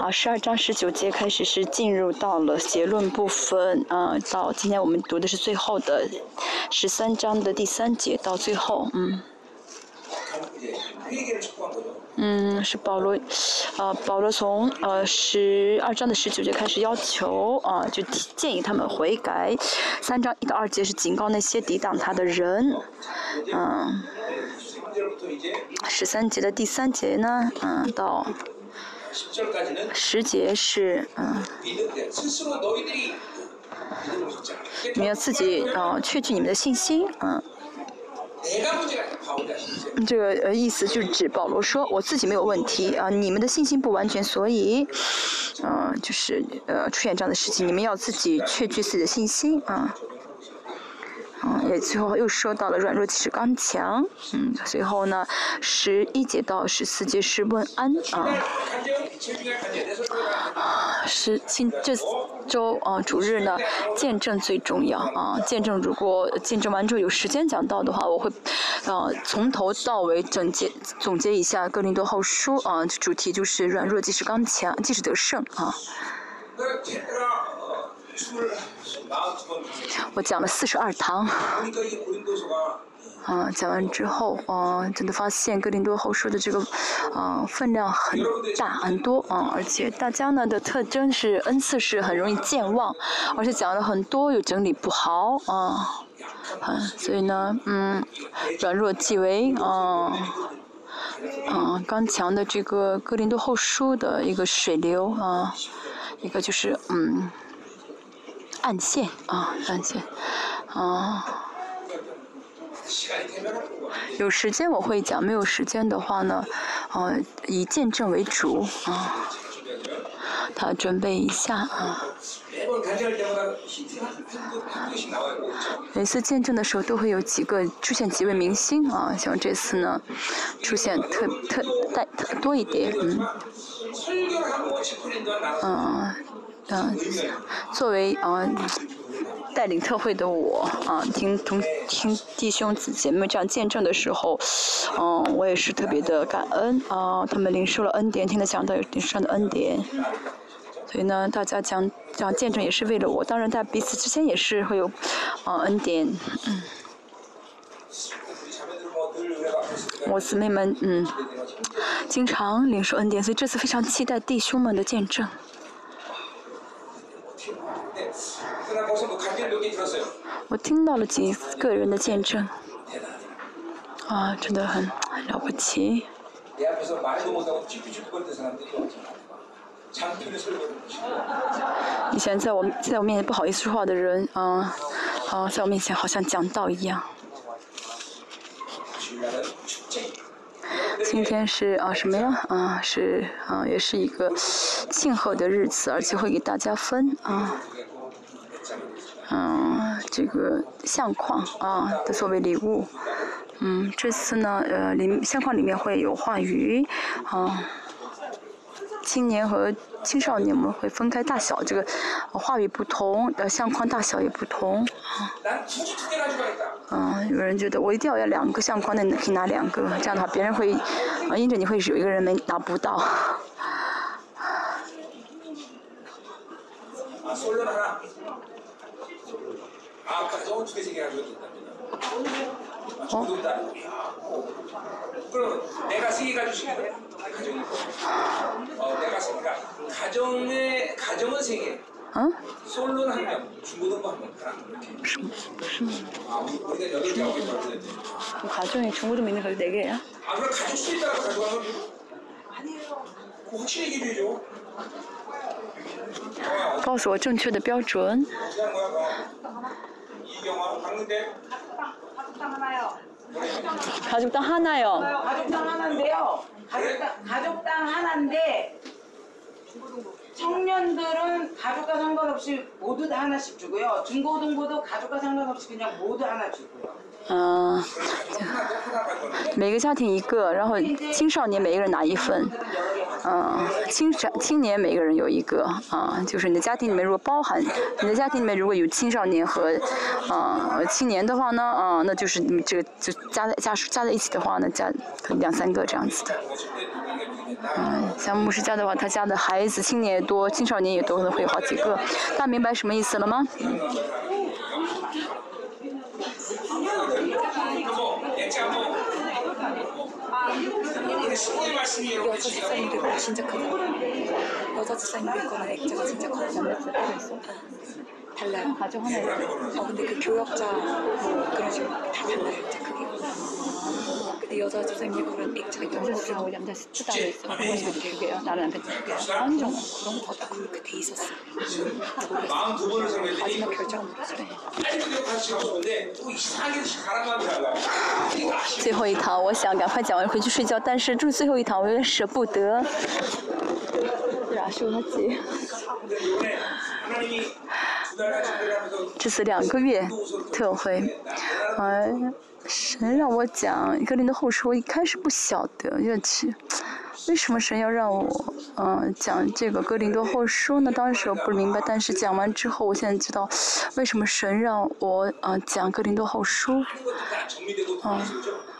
啊，十二章十九节开始是进入到了结论部分，啊，到今天我们读的是最后的十三章的第三节到最后，嗯。嗯，是保罗，啊，保罗从呃十二章的十九节开始要求啊，就建议他们悔改。三章一到二节是警告那些抵挡他的人，嗯。十三节的第三节呢，嗯，到十节是嗯，你们要自己啊，确据你们的信心，嗯。这个呃意思就是指保罗说，我自己没有问题啊，你们的信心不完全，所以，嗯，就是呃出现这样的事情，你们要自己确据自己的信心啊。嗯，也最后又说到了软弱即是刚强，嗯，随后呢，十一节到十四节是问安啊。是今这周啊主日呢，见证最重要啊！见证如果见证完之后有时间讲到的话，我会啊从头到尾总结总结一下《哥林多后书》啊，主题就是软弱即是刚强，即是得胜啊。我讲了四十二堂。啊，讲完之后，啊，真的发现格林多后书的这个，啊，分量很大很多啊，而且大家呢的特征是恩赐是很容易健忘，而且讲了很多又整理不好啊，嗯，所以呢，嗯，软弱即为啊，啊，刚强的这个格林多后书的一个水流啊，一个就是嗯，暗线啊，暗线啊。有时间我会讲，没有时间的话呢，呃，以见证为主啊。他准备一下啊。每次见证的时候都会有几个出现几位明星啊，像这次呢，出现特特带特多一点，嗯。嗯嗯，作为嗯。带领特会的我啊，听同听弟兄姊姐妹这样见证的时候，嗯，我也是特别的感恩啊。他们领受了恩典，听他讲到有上的恩典，所以呢，大家讲讲见证也是为了我。当然，在彼此之间也是会有啊恩典。嗯，我姊妹们嗯，经常领受恩典，所以这次非常期待弟兄们的见证。我听到了几个人的见证，啊，真的很了不起。以前在我在我面前不好意思说话的人，啊，啊，在我面前好像讲道一样。今天是啊什么呀？啊是啊，也是一个庆贺的日子，而且会给大家分啊。嗯，这个相框啊的作为礼物，嗯，这次呢，呃，里相框里面会有话语，啊，青年和青少年们会分开大小，这个话语不同，呃，相框大小也不同，啊，嗯，有人觉得我一定要要两个相框，那你可以拿两个，这样的话别人会，啊，因着你会有一个人没拿不到。 嗯？什么？什么？가정에중고등있는거네개야告诉我正确的标准。 가족당 하나요. 가족당 하나인데요. 가족당, 가족당 하나인데 청년들은 가족과 상관없이 모두 다 하나씩 주고요. 중고등부도 가족과 상관없이 그냥 모두 하나 주고요. 嗯，每个家庭一个，然后青少年每个人拿一份，嗯，青少青年每个人有一个，啊，就是你的家庭里面如果包含，你的家庭里面如果有青少年和，啊，青年的话呢，啊，那就是你这个就加在加加在一起的话呢，加两三个这样子的。 嗯，像牧师家的话，他家的孩子青年也多，青少年也多，可能会有好几个。大家明白什么意思了吗？ 여자 집사님도 있고 진짜 크고 여자 집사님도 있거나 액자가 진짜 커 달라요 가족 하나 있어. 어 근데 그 교역자 뭐 그런 식으로 다 달라요 액자 크기 근데 여자 집사님이 그런 액자가 있던 거 남자씨하고 남자씨 따로 있어. 그건 두 개야. 나는 남편 두 개야. 완전. 그런 거다 그렇게 돼 있었어 마음 두 번을 설명했더니 마지막 결정은 모르겠어요 빨리 그냥 다시 가고 싶은데 또 이상하게 가라가면 달라. 이거 아쉬워. 最后一堂，我想赶快讲完回去睡觉，但是这最后一堂我有点舍不得。哪说他姐？ 근데 这次两个月特会嗯神让我讲一个林的后书一开始不晓得乐器为什么神要让我嗯讲这个哥林多后书呢？当时我不明白但是讲完之后我现在知道为什么神让我嗯讲哥林多后书。嗯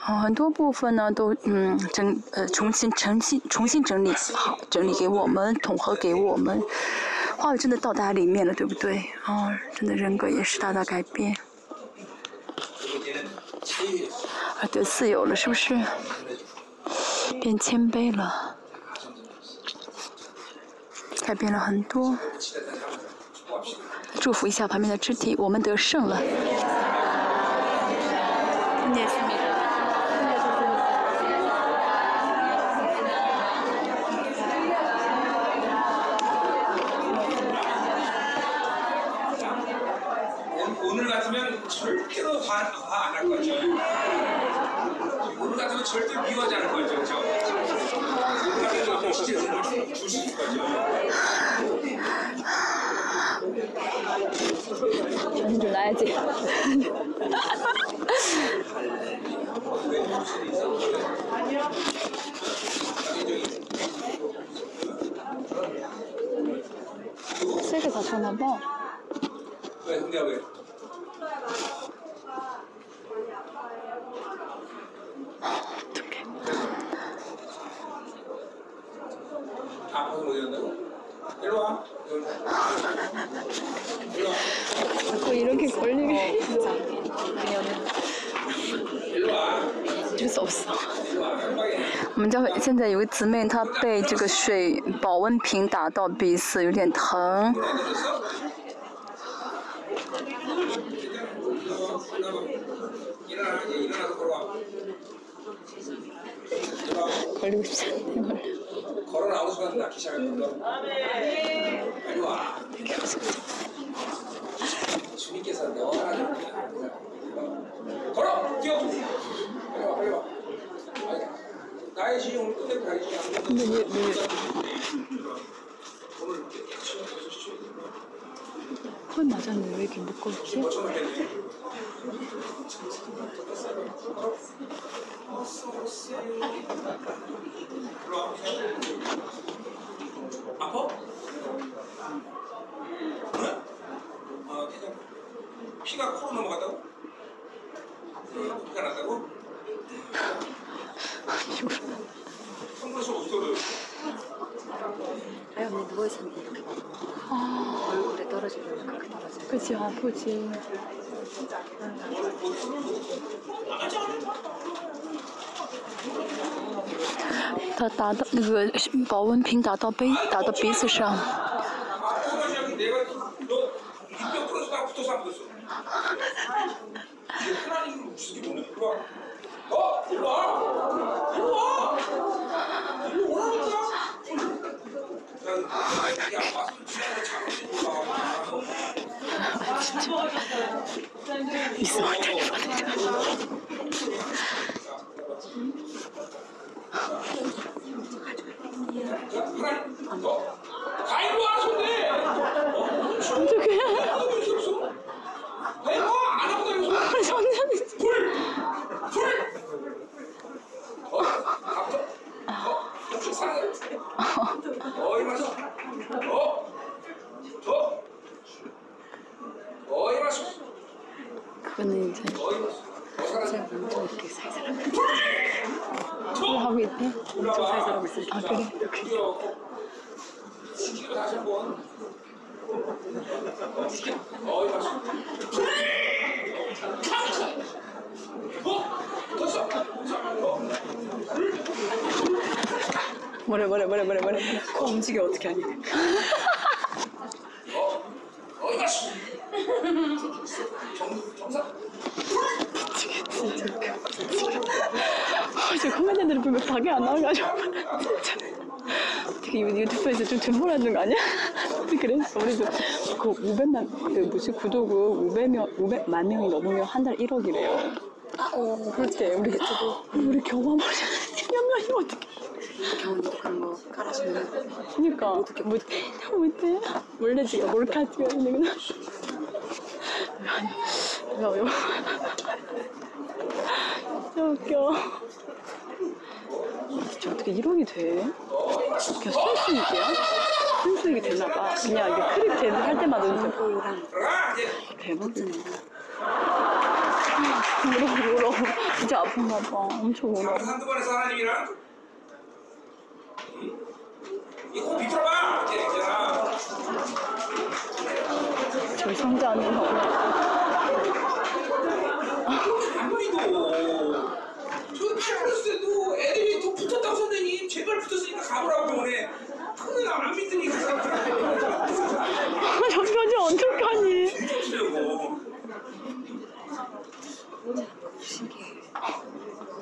很多部分呢都嗯整呃重新重新重新整理好整理给我们统合给我们。话语真的到达里面了对不对？哦真的人格也是大大改变。啊得自由了是不是？变谦卑了。改变了很多。祝福一下旁边的肢体我们得胜了。们教会现在有个姊妹，她被这个水保温瓶打到鼻子，有点疼。 가야지 오늘 끝내고 가야지 근데 왜, 왜 헐 맞았네 왜 이렇게 무겁지? 아파? 어? 아, 피가 코로 넘어갔다고? 어, 피가 났다고? 선글라스 어디서 얻었어? 아니 언니 누워있었는데 이렇게 얼굴에 떨어지려면 그렇게 떨어져요 그치 아프지. 他打到那个保温瓶打到杯打到鼻子上， 어? 일로 와! 불! 불! 뭐래 뭐래 뭐래 뭐래 코 움직여 어떻게 하니? 아, 저 코미디언들을 보면 밖에 안 나와가지고 진짜 유- 유튜브에서 좀 등본하는 거 아니야? 그래서 우리도 그 500만 그 뭐지 구독을 500명 500만 명이 넘으면 한 달 1억이래요. 아, 어, 그렇대 우리 우리 겨우 한 번에 몇 명이 어떻게? 경험도 그런 거 깔아주면 그러니까 못해 못해 원래 지금 몰카 찍어야 되는 거야. 야 이거 진짜 웃겨. 진짜 어떻게 1억이 돼? 그냥 순수익이야? 순수익이 되나봐. 그냥 이게 크립 되는 할 때마다 이제. 대박이네. 울어 울어. 진짜 아픈가 봐. 엄청 울어. 한두 번에서 하나님이랑. 응? 이코 비틀어봐. 이제 있잖아. 저희 성자는 거. 아무리도 저 팔았을 때도 애들이 더 붙었다고 선생님. 제발 붙었으니까 가보라고 병원에 그는 안 믿더니 그 사람들 정편이 어떡하니? 붙으려고. 신기해.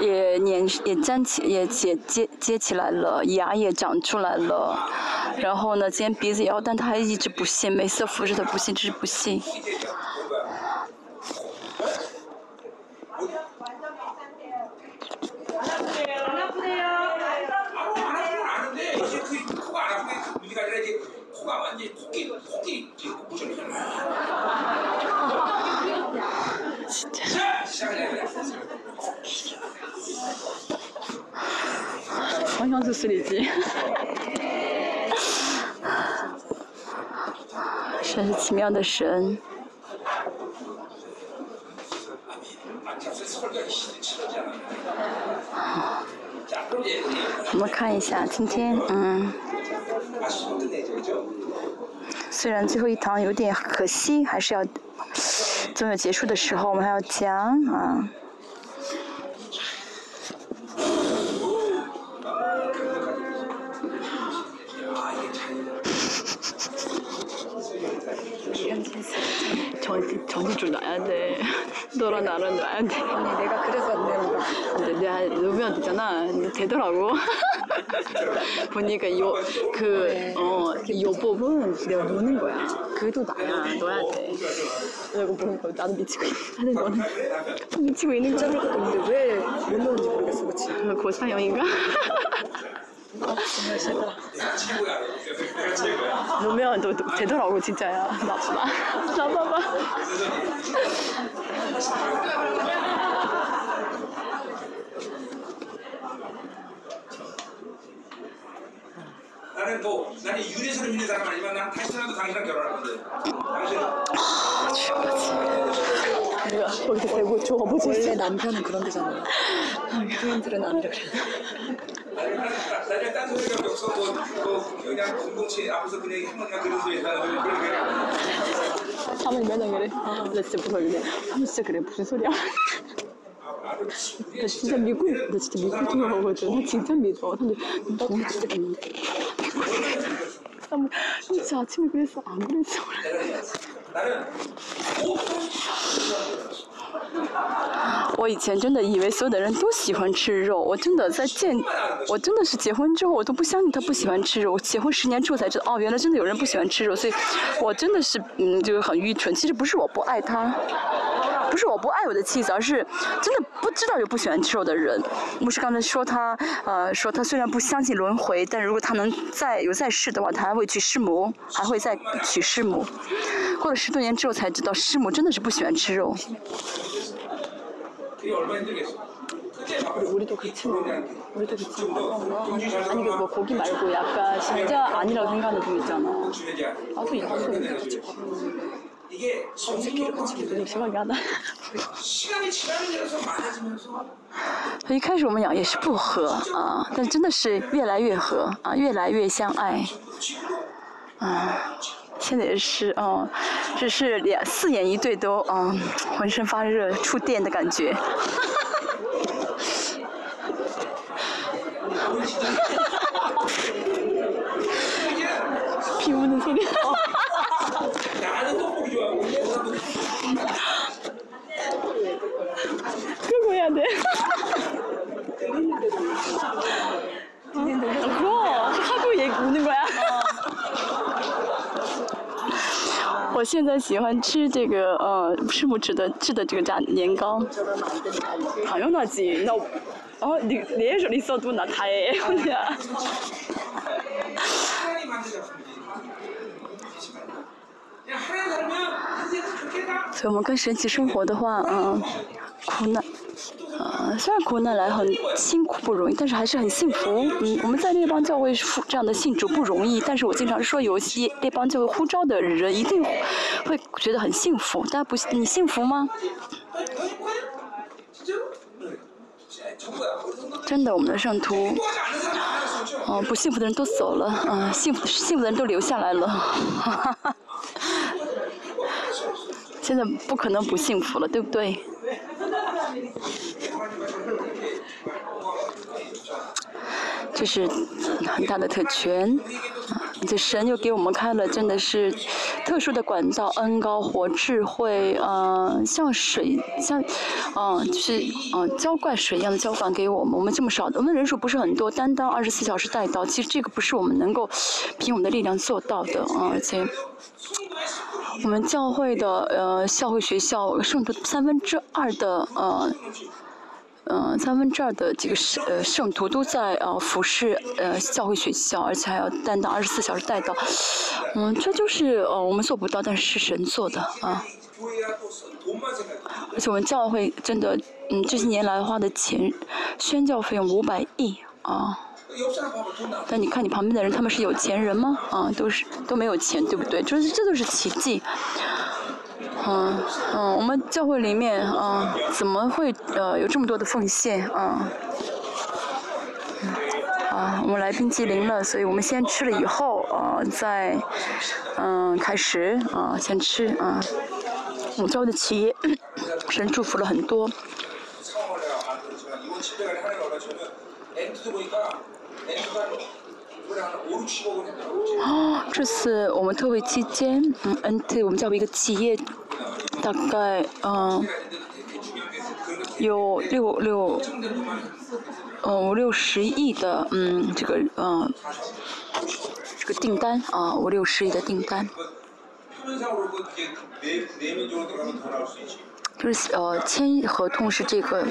也年也站起也结接接起来了，牙也长出来了，然后呢，今天鼻子也要，但他还一直不信，每次扶着他不信，这是不信。好像是四力级真是奇妙的神。我们看一下今天嗯。虽然最后一堂有点可惜还是要总有结束的时候我们还要讲啊。 좀 놔야 돼. 너랑 나랑 놔야 돼. 아니 내가 그래서 안 되는 거야. 근데 내가 놓으면 되잖아. 근데 되더라고. 보니까 요그어요 법은 내가 노는 거야. 그도 나야. 넣어야 돼. 내가 보니까 나도 미치고 있어. 근데 너는 미치고 있는 거야. 근데 왜못 넣는지 모르겠어, 그치? 너 고사형인가? 아, 정말 싫다. 최고야. 내가 최고야. 놓으면 너, 너 되더라고 진짜야. 나봐봐. 나봐봐. 나는 뭐, 나는 윤회사를 믿는 사람 아니지만 난 다시라도 당신이랑 결혼할 건데. 당신은 우리가 거기서 대고 줘보지. 원래 남편은 그런 데잖아. 부인들은 안 그래. 나중에 딴 소리가 없어. 뭐, 뭐 그냥 공동체 앞에서 그냥 한번가 그런 소리 했다. 그런 게. 사모님 맨날 그래. 나 진짜 무서워. 사모님 진짜 그래. 무슨 소리야? 나 진짜 믿고, 나 진짜 믿고 들어오거든. 나 진짜 믿어. 근데 너 너무 진짜 믿는데. 진짜 아침에 그랬어. 안 그랬어. 나는 오, 我以前真的以为所有的人都喜欢吃肉，我真的在见，我真的是结婚之后我都不相信他不喜欢吃肉。我结婚十年之后才知道，哦，原来真的有人不喜欢吃肉，所以我真的是嗯，就是很愚蠢。其实不是我不爱他，不是我不爱我的妻子，而是真的不知道有不喜欢吃肉的人。牧师刚才说他，呃，说他虽然不相信轮回，但如果他能再有再世的话，他还会去师母，还会再娶师母。过了十多年之后才知道，师母真的是不喜欢吃肉。우리도 그치 뭐. 우리도 그치 좀더 경주 잘 아니 그뭐 고기 말고 약간 진짜 아니라고 생각하는 분 있잖아. 주내지 않아. 나도 있어. 이게 성경으로 심하게 하다. 시간이 지나는 대로서 많아지면서 一开始我们俩也是不和啊，但真的是越来越和啊，越来越相爱。 지금도 啊， 现在也是哦，只是两四眼一对都嗯，浑身发热、触电的感觉。我现在喜欢吃这个呃师傅吃的吃的这个炸年糕。당연하지나어내내에있어도나다해 혼자. 하나님 만든 작품이지. 그냥 하나님 살면 인생은 그렇게 다 所以我们跟神一起生活的话，嗯，苦难， 啊，虽然苦难来很辛苦不容易，但是还是很幸福。嗯，我们在列邦教会这样的信主不容易，但是我经常说，有些列邦教会呼召的人一定会觉得很幸福。大家不，你幸福吗？真的，我们的圣徒，嗯、不幸福的人都走了，嗯、啊，幸福幸福的人都留下来了，哈哈。现在不可能不幸福了，对不对？这是很大的特权，这神又给我们开了真的是特殊的管道，恩高火智慧，呃，像水，像，嗯、就是嗯、浇灌水一样的浇灌给我们。我们这么少的，我们人数不是很多，担当二十四小时带到，其实这个不是我们能够凭我们的力量做到的，啊、而且。我们教会的呃教会学校圣徒三分之二的呃呃，他们这儿的几个圣呃圣徒都在呃服侍呃教会学校，而且还要担当二十四小时带到。嗯，这就是呃我们做不到，但是是神做的啊。而且我们教会真的，嗯，这些年来花的钱，宣教费用五百亿啊。但你看你旁边的人，他们是有钱人吗？啊，都是都没有钱，对不对？就是这都是奇迹。嗯嗯，我们教会里面啊，怎么会呃有这么多的奉献啊？嗯啊，我们来冰激凌了，所以我们先吃了以后，啊，再嗯开始啊，先吃啊。我们教会的企业，神祝福了很多。哦，这次我们特惠期间，嗯，NT 我们教会一个企业，大概嗯、有六六，嗯五六十亿的嗯这个嗯、这个订单啊五六十亿的订单，就是呃签合同是这个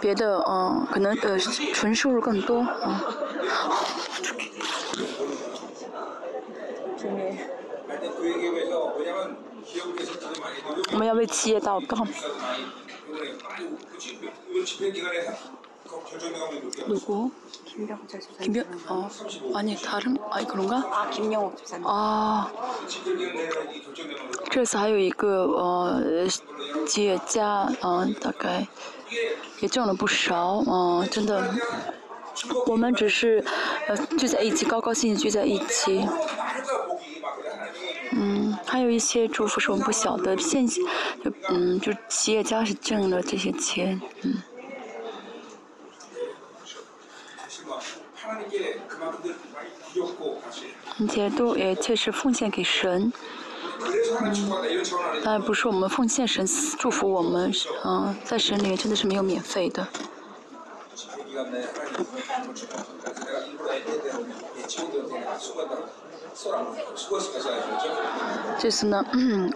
别的嗯可能呃纯收入更多啊我们要为企业祷告。많이 이번에 많이 그치 이번 집회 기간에 그 결정나가면 높게 누구? 김병호 집사님. 김병 어 아니 다른 아니 그런가? 아 김영옥 집사님. 아. 집회 기간 내에 이 결정되면 这次还有一个呃企业家，嗯、大概也挣了不少，嗯、真的。我们只是呃聚在一起，高高兴兴聚在一起， 많을 거야 복이 막 그래 하나님이 嗯，还有一些祝福是我们不晓得，现就嗯，就企业家是挣了这些钱，嗯， 并且都也确实奉献给神。嗯当然不是我们奉献神祝福我们嗯在神里面真的是没有免费的。这次呢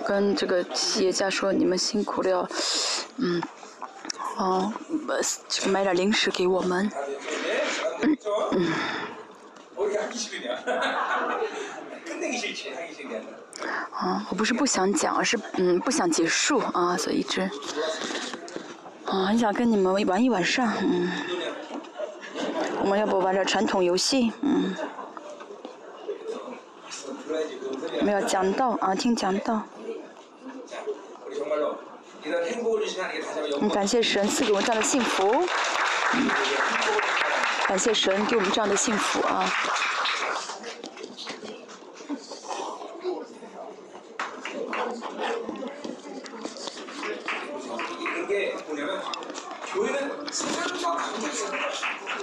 跟这个企业家说你们辛苦了嗯嗯买点零食给我们。嗯。죠? 어디 하기 싫으냐? 끝내기 싫지 하기 싫냐? 啊，我不是不想讲，而是嗯不想结束啊，所以一直啊很想跟你们玩一晚上，嗯。我们要不玩点传统游戏，嗯， 그래야지 그 흔들리야. 没有讲道啊，听讲道。 우리 정말로 이런 행복을 주시는 게 다시 한번 嗯， 영광. 感谢神赐给我们这样的幸福，嗯 感谢神给我们这样的幸福啊。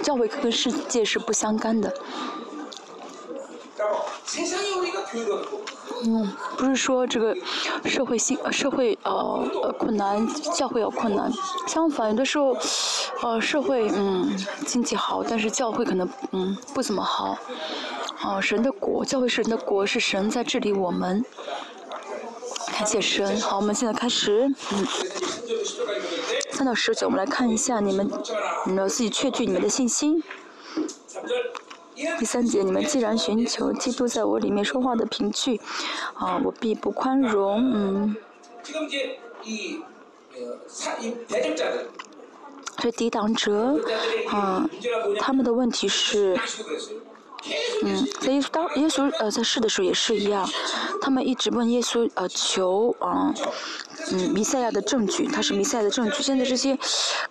教会跟世界是不相干的。嗯，不是说这个社会性社会呃困难教会有困难，相反有的时候呃社会嗯经济好，但是教会可能嗯不怎么好。哦，神的国，教会是神的国，是神在治理我们，感谢神。好，我们现在开始，嗯，三到十九，我们来看一下你们，你们自己确据你们的信心。第三节，你们既然寻求基督在我里面说话的凭据，啊，我必不宽容，嗯。这抵挡者，啊，他们的问题是，嗯，在耶稣当耶稣呃在世的时候也是一样，他们一直问耶稣呃求，啊，嗯，弥赛亚的证据，他是弥赛亚的证据。现在这些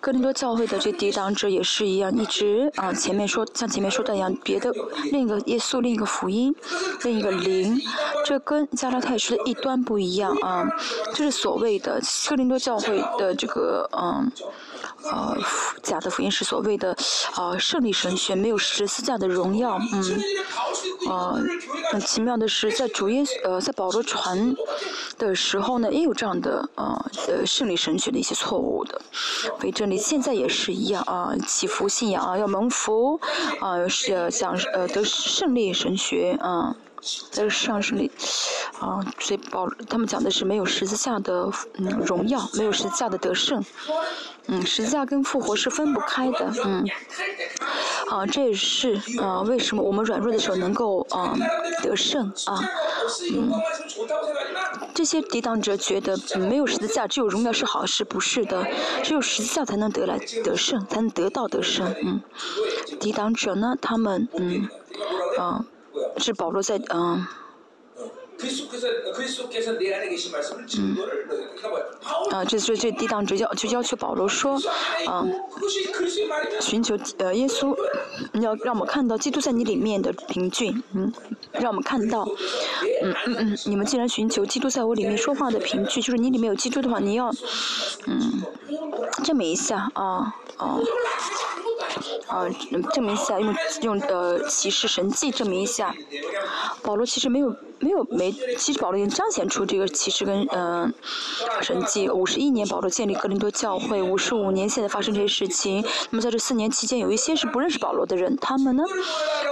哥林多教会的这抵挡者也是一样，一直啊前面说像前面说的一样，别的另一个耶稣，另一个福音，另一个灵，这跟加拉太书的一端不一样啊。就是所谓的哥林多教会的这个嗯。呃假的福音是所谓的呃胜利神学没有十字架的荣耀嗯。啊很奇妙的是在主耶稣呃在保罗传的时候呢也有这样的啊呃胜利神学的一些错误的。为这里现在也是一样啊祈福信仰啊要蒙福啊是想呃得胜利神学啊在上升里啊所以保他们讲的是没有十字架的嗯荣耀没有十字架的得胜。嗯十字架跟复活是分不开的嗯。啊这也是啊为什么我们软弱的时候能够啊得胜啊嗯。这些抵挡者觉得没有十字架只有荣耀是好事不是的只有十字架才能得来得胜才能得到得胜嗯。抵挡者呢他们嗯啊是保罗在嗯。嗯。啊，这是最低档，只要就要求保罗说，啊，寻求呃耶稣，要让我们看到基督在你里面的凭据，嗯，让我们看到，嗯嗯嗯，你们既然寻求基督在我里面说话的凭据，就是你里面有基督的话，你要，嗯，证明一下啊啊。嗯证明一下，用用呃骑士神迹证明一下。保罗其实没有没有没，其实保罗已经彰显出这个启示跟嗯、呃、神迹。五十一年保罗建立哥林多教会，五十五年现在发生这些事情。那么在这四年期间，有一些是不认识保罗的人，他们呢，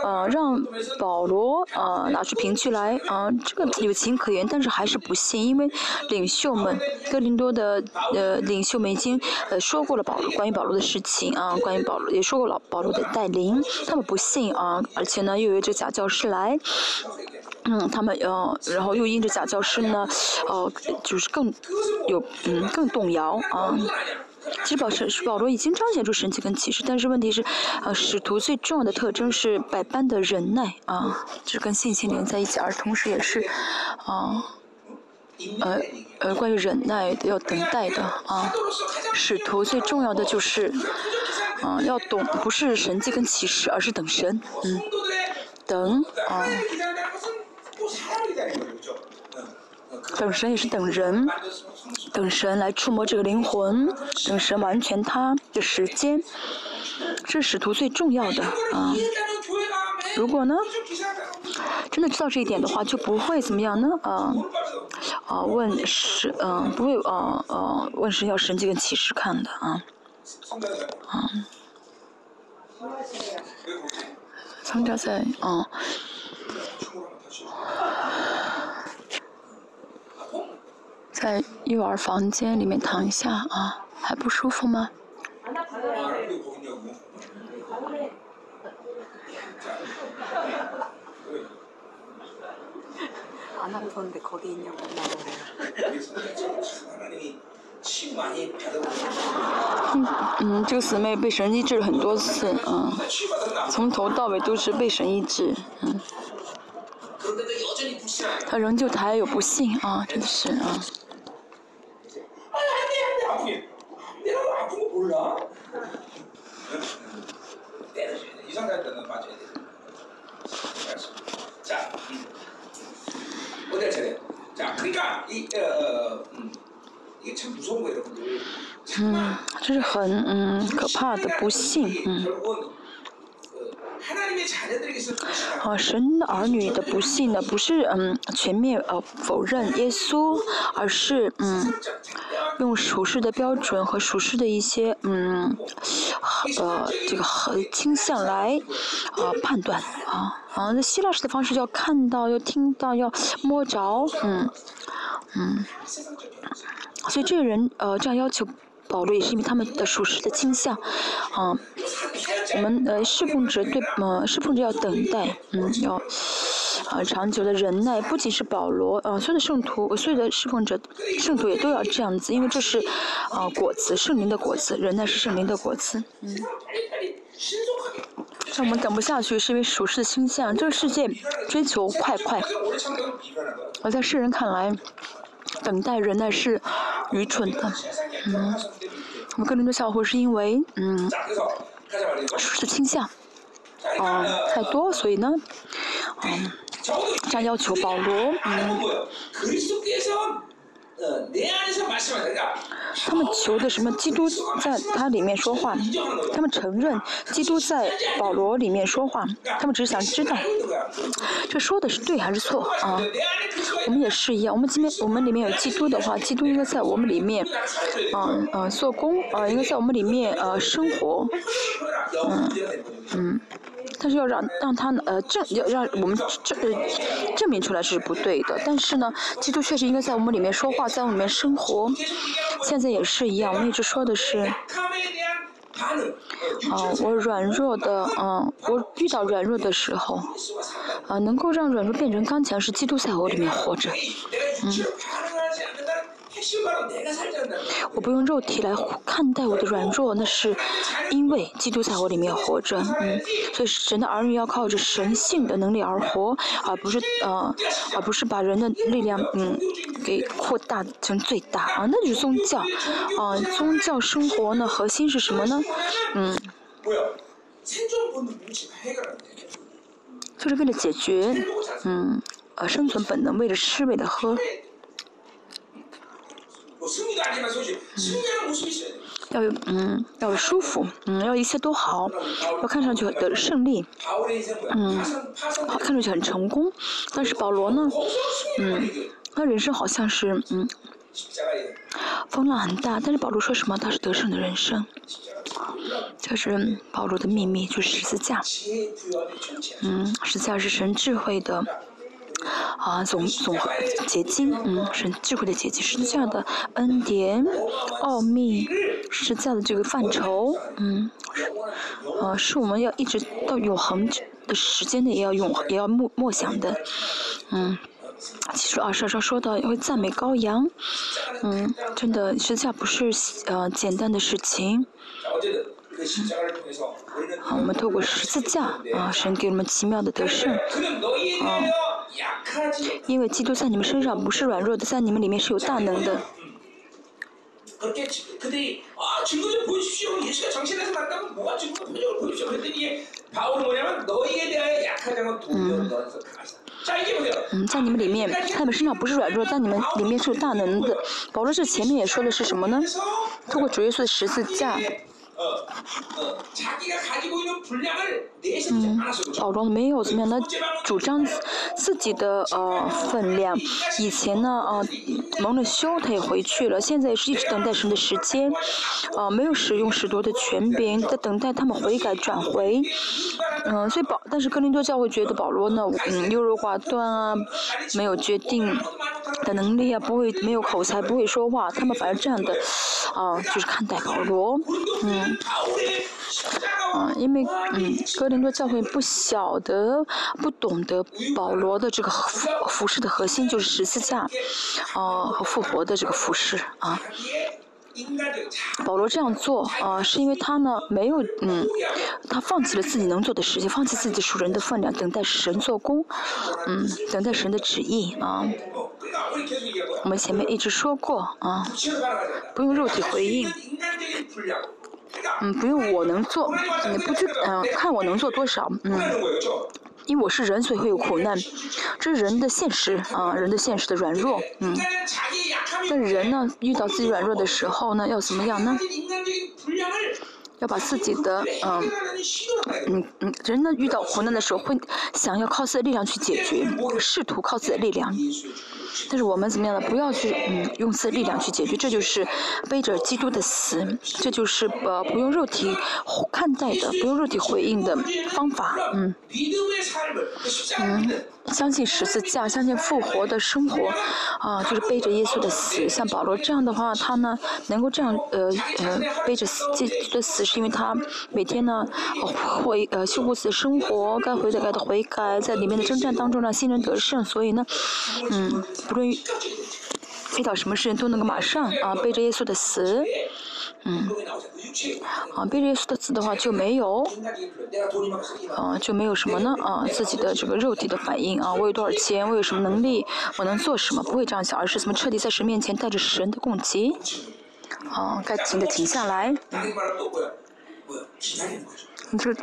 呃，让保罗呃拿出凭据来，啊、这个有情可原，但是还是不信，因为领袖们哥林多的呃领袖们已经呃说过了保罗关于保罗的事情啊，关于保罗也说过了保罗的带领，他们不信啊，而且呢又有这假教师来。嗯，他们哦，然后又因着假教师呢，哦，就是更有嗯，更动摇啊。其实保神保罗已经彰显出神迹跟启示，但是问题是，啊，使徒最重要的特征是百般的忍耐啊，就是跟信心连在一起，而同时也是，啊，呃呃，关于忍耐要等待的啊，使徒最重要的就是，啊，要懂，不是神迹跟启示，而是等神，嗯，等，啊。等神也是等人，等神来触摸这个灵魂，等神完全他的时间，这是使徒最重要的啊。如果呢，真的知道这一点的话，就不会怎么样呢啊啊问神嗯、不会啊啊问神要神迹跟启示看的啊啊，参加赛啊。啊在幼儿房间里面躺一下啊，还不舒服吗？嗯，这个姊妹被神医治了很多次，嗯，从头到尾都是被神医治，嗯。他仍旧，他还有不信啊，真的是啊。嗯，这是很嗯可怕的不幸，嗯。啊，神儿女的不幸呢，不是嗯全面呃否认耶稣，而是嗯用熟世的标准和熟世的一些嗯呃这个倾向来啊、呃、判断啊啊，那希腊式的方式要看到，要听到，要摸着，嗯嗯，所以这个人呃这样要求。保罗也是因为他们的属世的倾向，啊，我们呃侍奉者对呃侍奉者要等待，嗯，要啊长久的忍耐。不仅是保罗，啊，所有的圣徒，所有的侍奉者，圣徒也都要这样子，因为这是啊果子，圣灵的果子，忍耐是圣灵的果子。嗯，但我们等不下去，是因为属世的倾向。这个世界追求快快，而在世人看来。等待人耐是愚蠢的。嗯我们可能的小伙是因为嗯舒适倾向嗯太多所以呢嗯这样要求保罗嗯。他们求的什么？基督在他里面说话，他们承认基督在保罗里面说话，他们只是想知道，这说的是对还是错啊？我们也是一样，我们今天我们里面有基督的话，基督应该在我们里面，啊啊，做工啊，应该在我们里面啊生活，嗯嗯。但是要让让他呃证要让我们证证明出来是不对的，但是呢，基督确实应该在我们里面说话，在我们里面生活。现在也是一样，我一直说的是，啊，我软弱的，嗯，我遇到软弱的时候，啊，能够让软弱变成刚强是基督在我里面活着，嗯。我不用肉体来看待我的软弱那是因为基督在我里面活着。嗯所以神的儿女要靠着神性的能力而活而不是呃而不是把人的力量嗯给扩大成最大。啊那就是宗教。嗯宗教生活呢核心是什么呢？嗯。就是为了解决嗯呃生存本能为了吃为了喝要嗯要舒服嗯要一切都好要看上去的胜利嗯好看上去很成功。但是保罗呢嗯他人生好像是嗯风浪很大但是保罗说什么他是得胜的人生。就是保罗的秘密就是十字架嗯十字架是神智慧的啊，总总结晶，嗯，神智慧的结晶，是这样的恩典，奥秘，是这样的这个范畴，嗯，呃，是我们要一直到永恒的时间内也要永，也要默默想的。嗯，其实啊，稍稍说到也会赞美羔羊，嗯，真的，实际上不是，呃，简单的事情。嗯好，我们透过十字架，啊，神给我们奇妙的得胜，啊。因为基督在你们身上不是软弱的，在你们里面是有大能的。嗯，在你们里面，们身上不是软弱，你们里面是有大能的。保罗这前面也说的是什么呢？通过主耶稣的十字架。嗯，保罗没有怎么样的主张自己的呃分量。以前呢，呃，蒙了羞，他也回去了。现在是一直等待神的时间，呃，没有使用使徒的权柄，在等待他们悔改转回。嗯，所以保，但是哥林多教会觉得保罗呢，嗯优柔寡断啊，没有决定的能力啊，不会，没有口才，不会说话，他们反而这样的，啊，就是看待保罗，嗯。啊因为嗯哥林多教会不晓得不懂得保罗的这个服服饰的核心就是十字架啊和复活的这个服饰啊。保罗这样做啊是因为他呢没有嗯他放弃了自己能做的事情放弃自己属人的分量等待神做工嗯等待神的旨意啊。我们前面一直说过啊不用肉体回应嗯不用我能做你不去嗯看我能做多少嗯。因为我是人所以会有苦难这是人的现实啊人的现实的软弱嗯。但人呢遇到自己软弱的时候呢要怎么样呢？要把自己的嗯嗯嗯人呢遇到苦难的时候会想要靠自己的力量去解决试图靠自己的力量。但是我们怎么样呢？不要去嗯用自己的力量去解决这就是背着基督的死这就是呃不用肉体看待的不用肉体回应的方法嗯。嗯。相信十字架，相信复活的生活，啊，就是背着耶稣的死。像保罗这样的话，他呢能够这样呃呃背着死基督的死，是因为他每天呢会呃修补自己的生活，该悔改该的悔改，在里面的征战当中呢，新人得胜，所以呢，嗯，不论遇到什么事情，都能够马上啊背着耶稣的死。嗯，啊，贝利斯的字的话就没有，啊，就没有什么呢，啊，自己的这个肉体的反应，啊，我有多少钱，我有什么能力，我能做什么，不会这样想，而是怎么彻底在神面前带着神的供给。啊该停的停下来。你说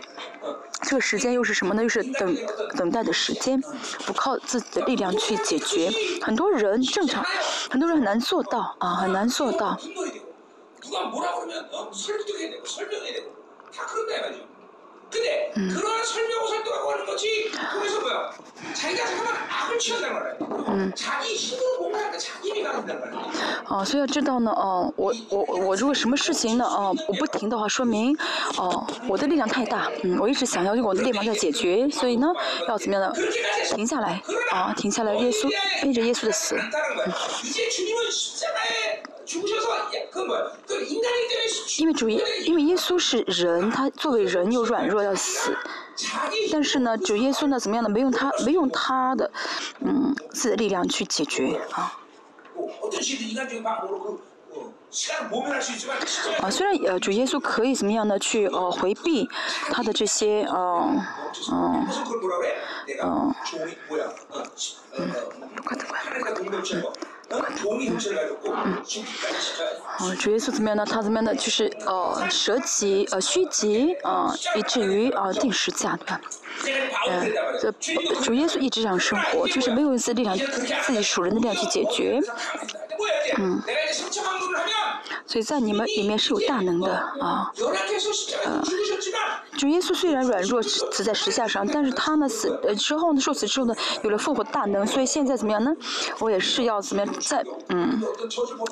这个时间又是什么呢？又是等等待的时间，不靠自己的力量去解决。很多人正常，很多人很难做到啊，很难做到。분노해야 되고 누가 뭐라 그러면 어, 설득해야 되고 설명해야 되고 다 그런다 말이죠. 근데 그러한 설명하고 설득하고 하는 것이 그래서 뭐야? 자기가 잠깐만 악을 취한다는 말이야. 자기 힘으로 뭔가 하니까 자기 힘이 강한다는 말이야. 啊，所以要知道呢，哦、我我我如果什么事情呢，哦、我不停的话，说明，哦、我的力量太大，嗯，我一直想要用我的力量在解决，所以呢，要怎么样呢？ 그렇게까지 停下来，啊，停下来，耶稣背着耶稣的死， 않 因为主，因为耶稣是人，他作为人又软弱要死。但是呢，主耶稣呢？怎么样呢？没用，他没用他的嗯，自己的力量去解决啊。虽然呃，主耶稣可以怎么样呢？去呃，回避他的这些呃。嗯嗯好主耶稣怎么样呢？他怎么样呢？就是呃舍己呃虚己啊以至于啊定时假的嗯这主耶稣一直这样生活就是没有一次力量自己属人的力量去解决。嗯。所以在你们里面是有大能的啊。呃，主耶稣虽然软弱死在石架上，但是他呢死呃之后呢受死之后呢有了复活大能，所以现在怎么样呢？我也是要怎么样在嗯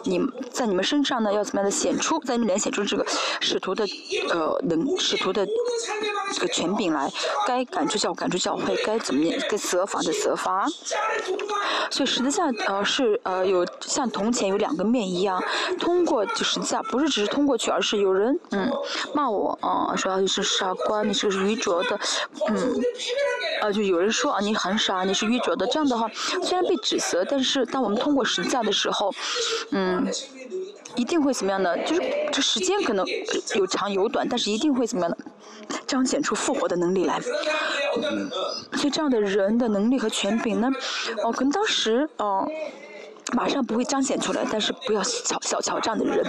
你在你们身上呢要怎么样的显出在你们脸显出这个使徒的呃能使徒的这个权柄来，该赶出教赶出教会，该怎么样该责罚的责罚。所以十字架呃是呃有像铜钱有两个面一样，通过就实际不是只是通过去而是有人嗯。骂我啊说你是傻瓜你是个愚拙的嗯。啊就有人说啊你很傻你是愚拙的。这样的话虽然被指责但是当我们通过实际的时候嗯一定会怎么样呢就是这时间可能有长有短但是一定会怎么样彰显出复活的能力来。嗯。所以这样的人的能力和权柄呢哦可能当时哦马上不会彰显出来，但是不要小瞧这样的人。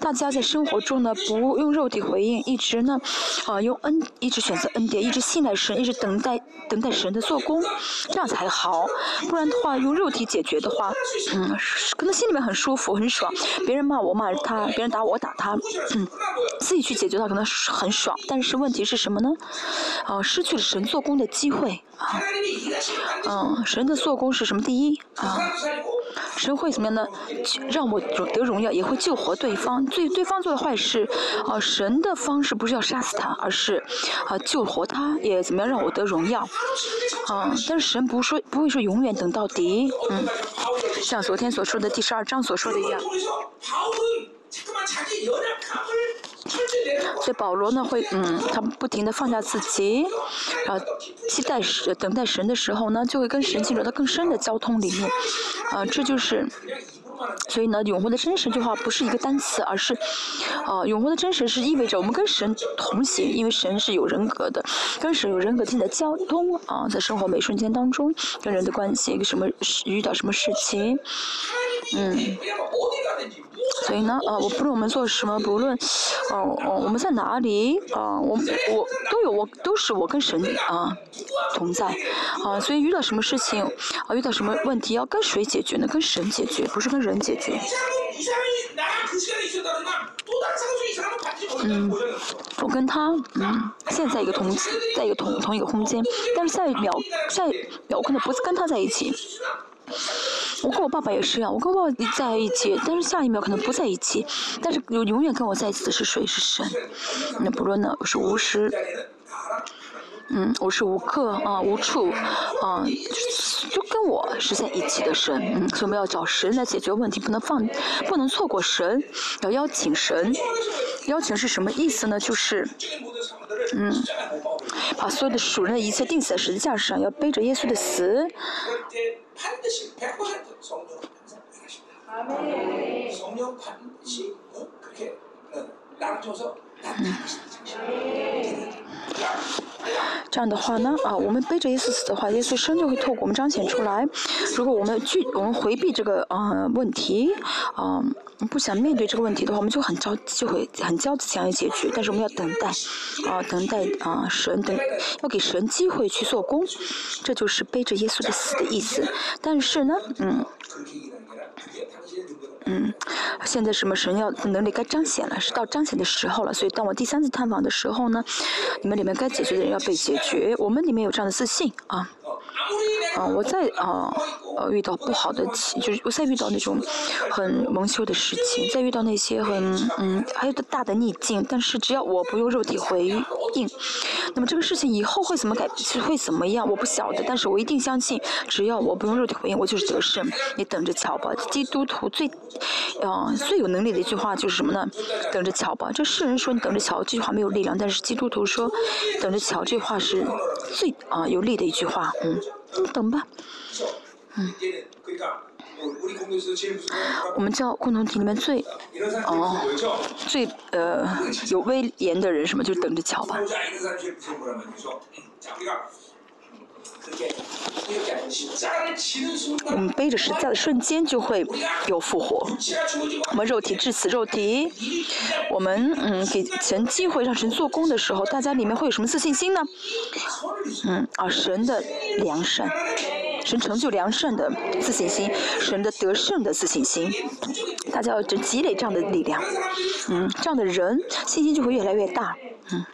大家在生活中呢，不用肉体回应，一直呢，啊，用恩，一直选择恩典，一直信赖神，一直等待等待神的做工，这样才好。不然的话，用肉体解决的话，嗯，可能心里面很舒服很爽。别人骂我骂他，别人打我打他，嗯，自己去解决的话可能很爽。但是问题是什么呢？啊，失去了神做工的机会啊，嗯，神的做工是什么？第一啊。神会怎么样呢？让我得荣耀，也会救活对方。对对方做的坏事，啊，神的方式不是要杀死他，而是，啊，救活他，也怎么样让我得荣耀？啊，但是神不说，不会说永远等到底。嗯，像昨天所说的第十二章所说的一样。所以保罗呢会，嗯，他不停地放下自己，啊，期待神，等待神的时候呢，就会跟神进入到更深的交通里面，啊，这就是，所以呢，永恒的真实这句话不是一个单词，而是，啊，永恒的真实是意味着我们跟神同行，因为神是有人格的，跟神有人格性的交通啊，在生活每瞬间当中跟人的关系，一个什么遇到什么事情，嗯。所以呢，呃，我不论我们做什么，不论，哦，哦，我们在哪里，啊，我我都有我，都是我跟神啊同在，啊，所以遇到什么事情，啊，遇到什么问题要跟谁解决呢？跟神解决，不是跟人解决。嗯，我跟他，嗯，现在一个同在一个同同一个空间，但是下一秒，下一秒可能不是跟他在一起。我跟我爸爸也是一样，我跟我爸爸在一起，但是下一秒可能不在一起，但是永永远跟我在一起的是谁？是神。那不论呢，是无时。嗯，无时无刻啊，无处啊，就跟我是在一起的神，嗯，所以我们要找神来解决问题，不能放，不能错过神，要邀请神。邀请是什么意思呢？就是，嗯，把所有的属人的一切定死在十字架上，要背着耶稣的死。 반드시 100% 성령 항상 일하십니다. 성령 반드시 어? 그렇게 어, 나를 통해서 嗯这样的话呢啊我们背着耶稣死的话耶稣生就会透过我们彰显出来。如果我们拒我们回避这个啊问题啊不想面对这个问题的话我们就很着就会很焦急想要解决。但是我们要等待啊等待啊神等要给神机会去做工。这就是背着耶稣的死的意思。但是呢嗯嗯现在什么神要能力该彰显了是到彰显的时候了所以当我第三次探访的时候呢你们里面该解决的人要被解决我们里面有这样的自信啊。嗯我在啊呃遇到不好的情就是我在遇到那种很蒙羞的事情再遇到那些很嗯还有大的逆境但是只要我不用肉体回应那么这个事情以后会怎么改是会怎么样我不晓得但是我一定相信只要我不用肉体回应我就是得胜你等着瞧吧。基督徒最嗯最有能力的一句话就是什么呢？等着瞧吧。这世人说你等着瞧这句话没有力量但是基督徒说等着瞧这话是最啊有力的一句话嗯等吧。嗯。我们叫共同体里面最哦最呃有威严的人什么？就等着瞧吧。我们背着十字架的瞬间就会有复活。我们肉体至死，肉体，我们嗯给神机会让神做工的时候，大家里面会有什么自信心呢？嗯啊，神的良善，神成就良善的自信心，神的得胜的自信心，大家要就积累这样的力量。嗯，这样的人信心就会越来越大。嗯。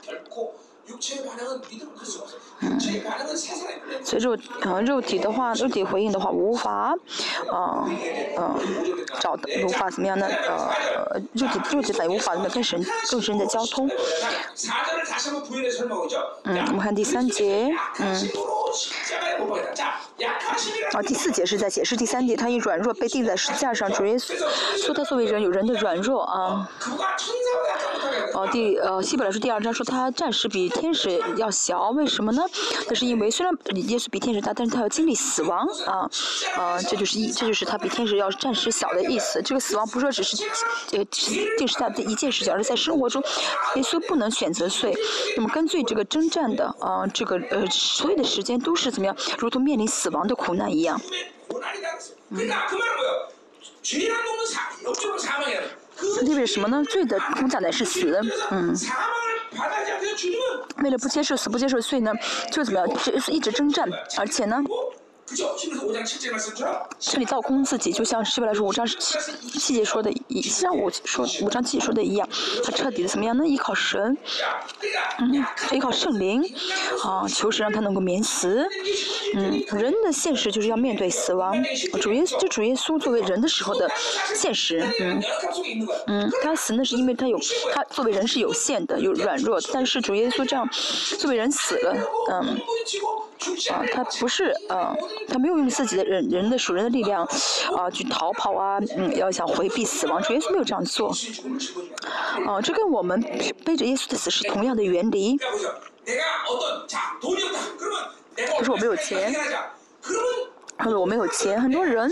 嗯，随着呃肉体的话，肉体回应的话，无法，啊嗯，找无法怎么样呢？呃，肉体肉体反应无法那么跟神更深的交通。嗯，我们看第三节，嗯，啊，第四节是在解释第三节，他因软弱被钉在石架上，主耶稣说他作为人有人的软弱啊。哦、第呃，希伯来书第二章说他暂时比天使要小，为什么呢？那是因为虽然耶稣比天使大，但是他要经历死亡啊，啊，这就是一，这就是他比天使要暂时小的意思。这个死亡不是说只是呃，定是他的一件事情，而是在生活中，耶稣不能选择睡。那么根据这个征战的啊，这个呃，所有的时间都是怎么样，如同面临死亡的苦难一样。嗯。那为什么呢？罪的空降乃是死，嗯。为了不接受，死不接受，所以呢，就怎么样，就是一直征战，而且呢。这里造空自己，就像西边来说五章细细节说的一，像五说五章细节说的一样，他彻底的怎么样呢？依靠神，嗯，依靠圣灵，啊，求神让他能够免死，嗯，人的现实就是要面对死亡，主耶稣就主耶稣作为人的时候的现实，嗯，嗯，他死那是因为他有他作为人是有限的，有软弱，但是主耶稣这样作为人死了，嗯，啊，他不是，嗯。他没有用自己的人人的属人的力量啊去逃跑啊，嗯，要想回避死亡，主耶稣没有这样做。啊，这跟我们背着耶稣的死是同样的原理。可是我没有钱。他说：“我没有钱，很多人，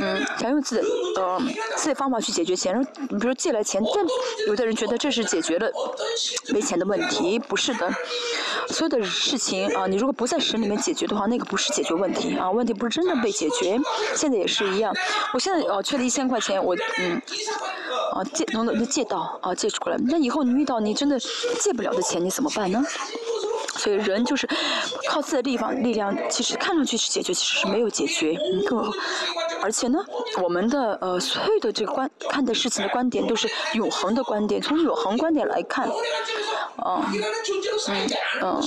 嗯，想用自己的呃自己的方法去解决钱。你比如借来钱，但有的人觉得这是解决了没钱的问题，不是的。所有的事情啊，你如果不在神里面解决的话，那个不是解决问题啊，问题不是真正被解决。现在也是一样，我现在哦缺了一千块钱，我嗯，啊借能能借到啊借出来。那以后你遇到你真的借不了的钱，你怎么办呢？”所以人就是靠自己的力方力量其实看上去是解决其实是没有解决嗯而且呢我们的呃所有的这个观看待事情的观点都是永恒的观点。从永恒观点来看啊嗯嗯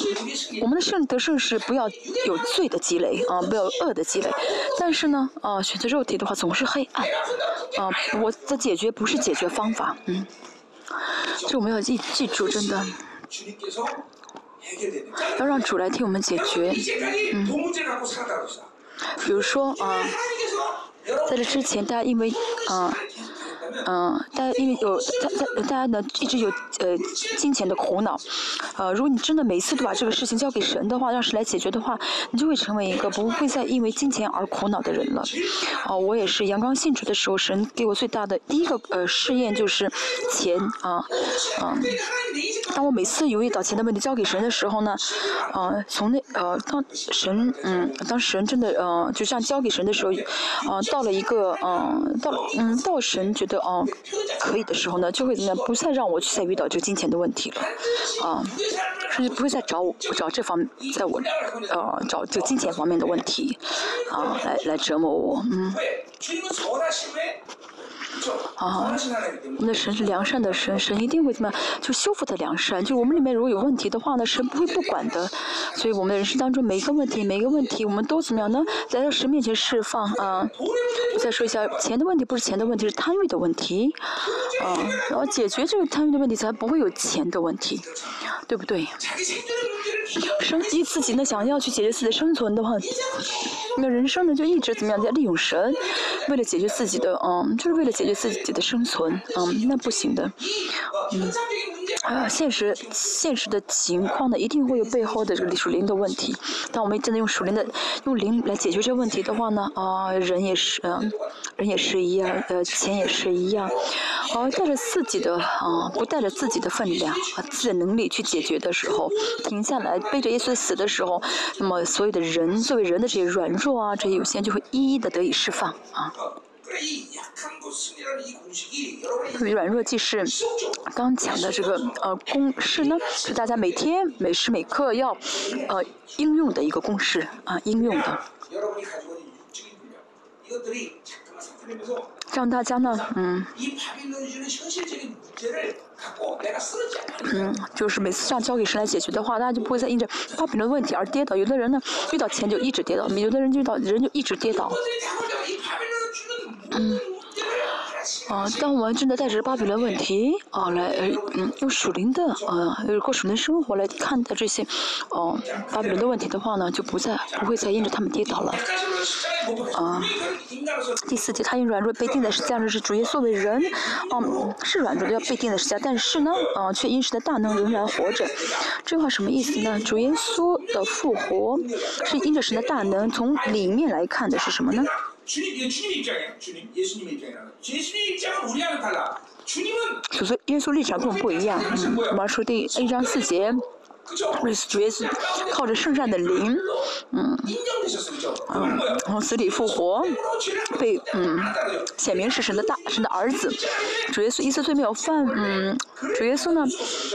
我们的圣德圣是不要有罪的积累啊不要有恶的积累。但是呢啊选择肉体的话总是黑暗啊我的解决不是解决方法嗯。就我们要记记住真的。要让主来替我们解决。嗯。比如说啊在这之前大家因为啊嗯，大家因为有大大大家呢一直有呃金钱的苦恼，呃，如果你真的每次都把这个事情交给神的话，让神来解决的话，你就会成为一个不会再因为金钱而苦恼的人了。哦，我也是阳刚信主的时候，神给我最大的第一个呃试验就是钱啊啊。当我每次有豫到钱的问题交给神的时候呢，呃，从那呃当神嗯当神真的嗯就像交给神的时候，呃到了一个嗯到嗯到神觉得。就嗯可以的时候呢就会怎么样不再让我去再遇到就金钱的问题了啊甚至不会再找我找这方在我呃找就金钱方面的问题啊来来折磨我嗯。啊我们的神是良善的神神一定会怎么样？就修复的良善就我们里面如果有问题的话呢神不会不管的。所以我们的人生当中每一个问题每一个问题我们都怎么样呢？来到神面前释放啊。我再说一下钱的问题不是钱的问题是贪欲的问题。啊然后解决这个贪欲的问题才不会有钱的问题对不对？升级自己呢想要去解决自己的生存的话那人生呢就一直怎么样在利用神为了解决自己的嗯就是为了解决自己的生存嗯那不行的。嗯。啊，现实现实的情况呢，一定会有背后的这个属灵的问题。当我们真的用属灵的用灵来解决这个问题的话呢，啊，人也是，人也是一样，呃，钱也是一样，啊，带着自己的啊，不带着自己的分量啊，自己的能力去解决的时候，停下来背着耶稣死的时候，那么所有的人作为人的这些软弱啊，这些有限就会一一的得以释放啊。软弱既是刚强的这个呃公式呢是大家每天每时每刻要呃应用的一个公式啊应用的。让大家呢嗯嗯就是每次这样交给谁来解决的话大家就不会再因着大屏的问题而跌倒有的人呢遇到钱就一直跌倒有的人遇到人就一直跌倒。嗯。啊，当我们真的带着巴比伦问题，啊，来，嗯，用属灵的，啊，有过属灵生活来看待这些，啊，巴比伦的问题的话呢，就不再，不会再因着他们跌倒了。啊，第四节，他因软弱被定的，是际上是主耶稣的人，啊，是软弱的要被定的。实际，但是呢，啊，却因神的大能仍然活着。这话什么意思呢？主耶稣的复活，是因着神的大能，从里面来看的是什么呢？주님, 이거 주님 입장이야. 주님, 예수님의 입장이야. 예수님 입장은 우리와는 달라. 주님은 所以耶稣立场跟我们不一样。嗯，我们要说第一章四节， 或者主耶稣靠着圣善的灵，嗯，嗯，从死里复活，被嗯显明是神的大神的儿子。主耶稣一次罪没有犯，嗯，主耶稣呢，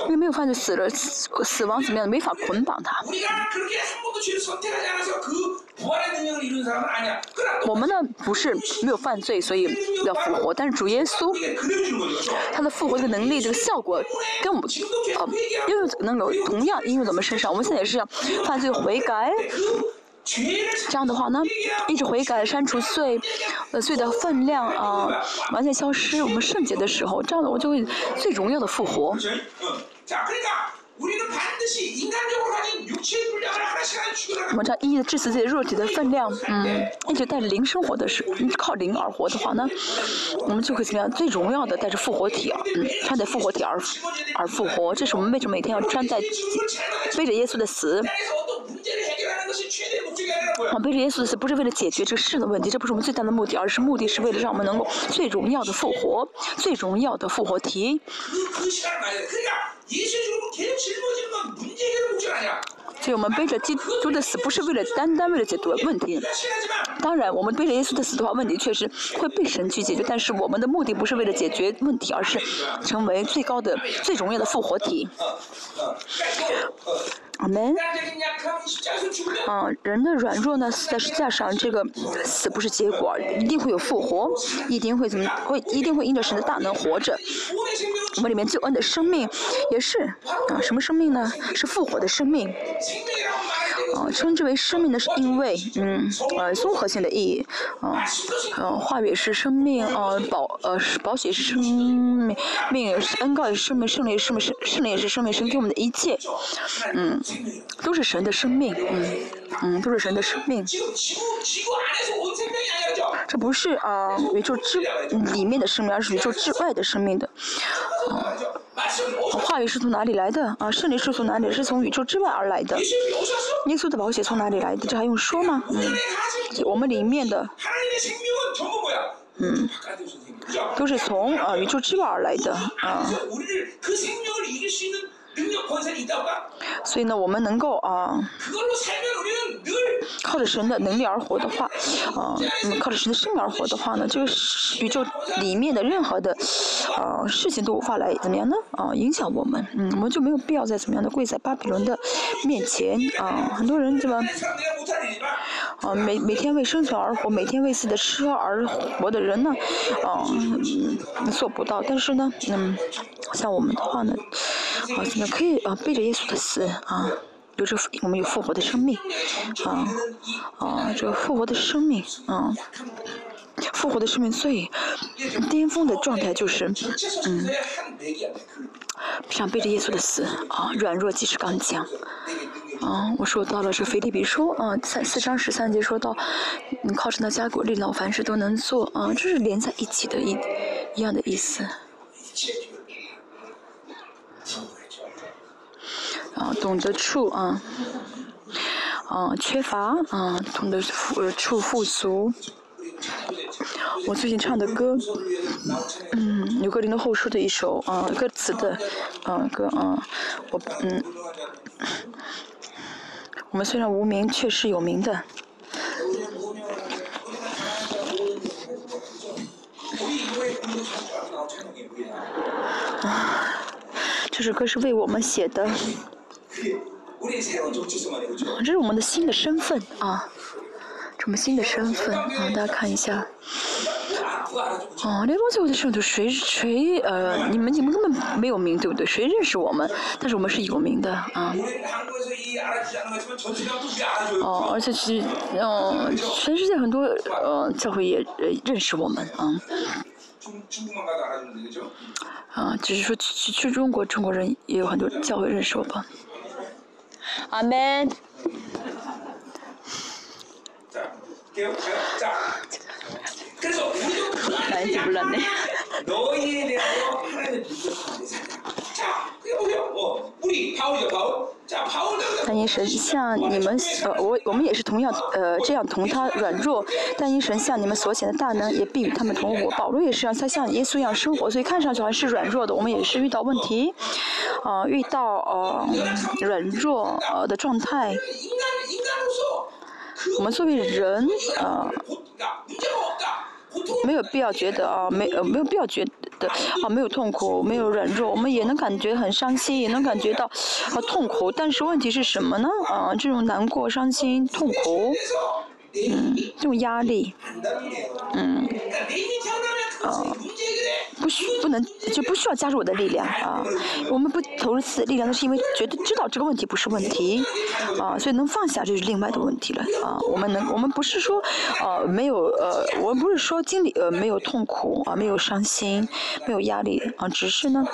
因为没有犯罪死了，死亡怎么样，没法捆绑他。我们呢不是没有犯罪，所以要复活，但是主耶稣他的复活的能力这个效果跟我们呃又能有同样。应用在我们身上？我们现在也是犯罪悔改这样的话呢一直悔改删除罪呃罪的分量啊完全消失我们圣洁的时候这样的我就会最荣耀的复活。我们这一的只死这些肉体的分量，嗯，一就带着灵生活的是，靠灵而活的话呢，我们就会怎么样？最荣耀的带着复活体，嗯，穿着复活体而而复活，这是我们为什么每天要穿在背着耶稣的死？啊，背着耶稣的死不是为了解决这个事的问题，这不是我们最大的目的，而是目的是为了让我们能够最荣耀的复活，最荣耀的复活体。所以我们背着基督的死，不是为了单单为了解决问题。当然，我们背着耶稣的死的话，问题确实会被神去解决。但是我们的目的不是为了解决问题，而是成为最高的、最荣耀的复活体。我们，啊，人的软弱呢，死在是加上这个，死不是结果，一定会有复活，一定会怎么，会，一定会因着神的大能活着，我们里面救恩的生命也是，啊，什么生命呢？是复活的生命。称之为生命的是因为，嗯，呃，综合性的意义，嗯、呃，话语是生命，呃，保，呃，保险是生命，命恩告也是生命，圣灵是生命，圣圣灵也是生命，神给我们的一切，嗯，都是神的生命，嗯。嗯，都是神的生命。这不是啊、呃，宇宙之里面的生命，而是宇宙之外的生命的。话语是从哪里来的啊？圣灵是从哪里？是从宇宙之外而来的。耶稣的宝血从哪里来的？这还用说吗？嗯，我们里面的，嗯，都是从啊宇宙之外而来的啊。所以呢，我们能够啊，靠着神的能力而活的话，啊，嗯，靠着神的生命而活的话呢，这个宇宙里面的任何的啊事情都无法来怎么样呢？啊，影响我们，嗯，我们就没有必要再怎么样的跪在巴比伦的面前啊。很多人怎么？啊，每每天为生存而活，每天为自己的车而活的人呢，啊，做不到。但是呢，嗯，像我们的话呢，啊，可以啊，背着耶稣的死啊，有着我们有复活的生命，啊，啊，这个复活的生命，啊，复活的生命最巅峰的状态就是，嗯，想背着耶稣的死啊，软弱即是刚强。啊，我说到了这腓利比书啊，三四章十三节说到，嗯，靠着那加国力，老凡事都能做啊，这是连在一起的一一样的意思。啊，懂得处啊，啊，缺乏啊，懂得处富足。我最近唱的歌，嗯，有格林的后书的一首啊，歌词的啊歌啊，我嗯。我们虽然无名却是有名的。啊这首歌是为我们写的。这是我们的新的身份啊什么新的身份啊大家看一下。哦那东西我的摄就谁谁呃你们你们根本没有名对不对？谁认识我们？但是我们是有名的啊。哦而且其实嗯全世界很多呃教会也认识我们嗯啊只是说去去中国中国人也有很多教会认识我吧。阿 man 자, 볼게요. 자, 자. 그래서 우리도 그 나인지 안에 몰랐네. 너희에 대하여 하나님의 분석하는 살다. 자, 그게 뭐예요? 뭐 우리 바울이죠, 바울. 자, 바울도 但因神像你们呃，我我们也是同样呃这样同他软弱，但因神像你们所显的大能，也必与他们同活。保罗也是让他像耶稣一样生活，所以看上去好像是软弱的，我们也是遇到问题，啊、遇到呃软弱呃的状态。 인간 인간으로서 그 我们作为人，呃， 没有必要觉得啊，没呃没有必要觉得啊，没有痛苦，没有软弱，我们也能感觉很伤心，也能感觉到啊痛苦。但是问题是什么呢？啊，这种难过、伤心、痛苦，嗯，这种压力，嗯。啊不需不能就不需要加入我的力量啊我们不投入自己的力量都是因为觉得知道这个问题不是问题啊所以能放下就是另外的问题了啊我们能我们不是说呃没有呃我们不是说经历呃没有痛苦啊没有伤心没有压力啊只是呢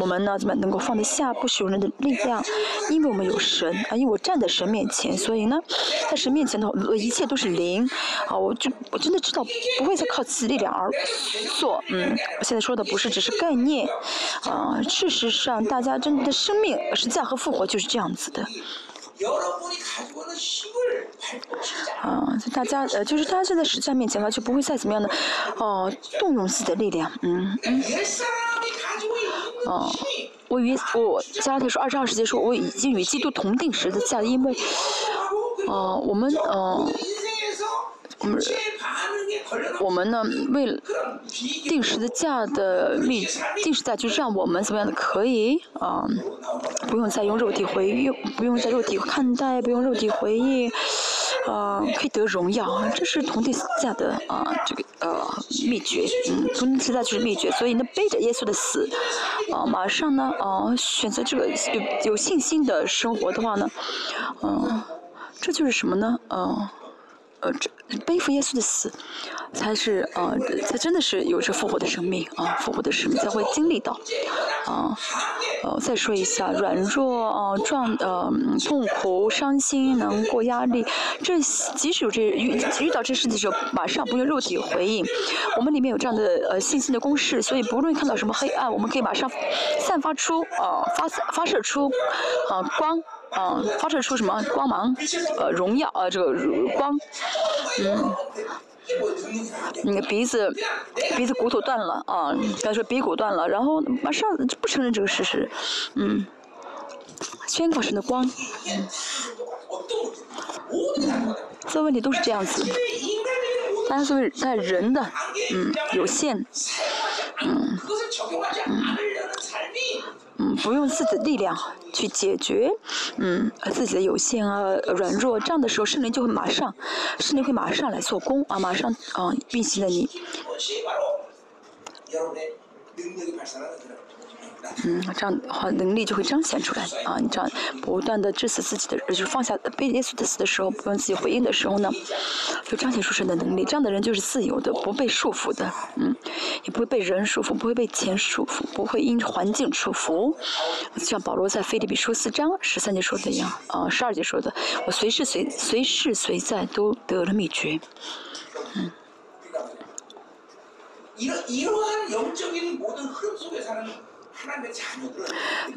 我们呢怎么能够放得下不使用人的力量？因为我们有神啊因为我站在神面前所以呢在神面前的一切都是零啊我就我真的知道不会再靠自己力量而做嗯我现在说的不是只是概念啊事实上大家真的生命是在和复活就是这样子的啊大家呃就是他现在是在面前的话就不会再怎么样的哦动用自己的力量嗯嗯哦我与我家庭说二十二世纪说我已经与基督同定时的在因为哦我们嗯我们我们呢，为了定时的价的秘定时价，就是让我们怎么样的可以啊，不用再用肉体回忆，不用再肉体看待，不用肉体回忆，啊，可以得荣耀，这是同定时价的啊，这个呃秘诀，嗯，同定时价就是秘诀，所以呢，背着耶稣的死，啊，马上呢，啊，选择这个有有信心的生活的话呢，嗯，这就是什么呢，嗯。呃，这背负耶稣的死，才是呃，才真的是有着复活的生命啊，复活的生命才会经历到，啊，呃，再说一下，软弱啊、壮呃痛苦、伤心、难过、压力，这即使有这遇遇到这事的时候，马上不用肉体回应，我们里面有这样的呃信心的公式，所以不论看到什么黑暗，我们可以马上散发出啊、发发射出啊、光。嗯，发射出什么光芒？呃，荣耀，呃，这个光，嗯，你的鼻子，鼻子骨头断了，啊，他说鼻骨断了，然后马上不承认这个事实，嗯，宣告神的光，嗯，这问题都是这样子，但是在人的，嗯，有限，嗯，嗯，嗯，不用自己的力量。去解决，嗯，自己的有限啊、软弱，这样的时候，圣灵就会马上，圣灵会马上来做工啊，马上啊、运行了你，嗯，这样的话能力就会彰显出来啊！你这样不断的致死自己的，就是放下被耶稣的死的时候，不用自己回应的时候呢，就彰显出神的能力。这样的人就是自由的，不被束缚的，嗯，也不会被人束缚，不会被钱束缚，不会因环境束缚。像保罗在腓立比书四章十三节说的一样，啊，十二节说的，我随时随随时随在都得了秘诀。이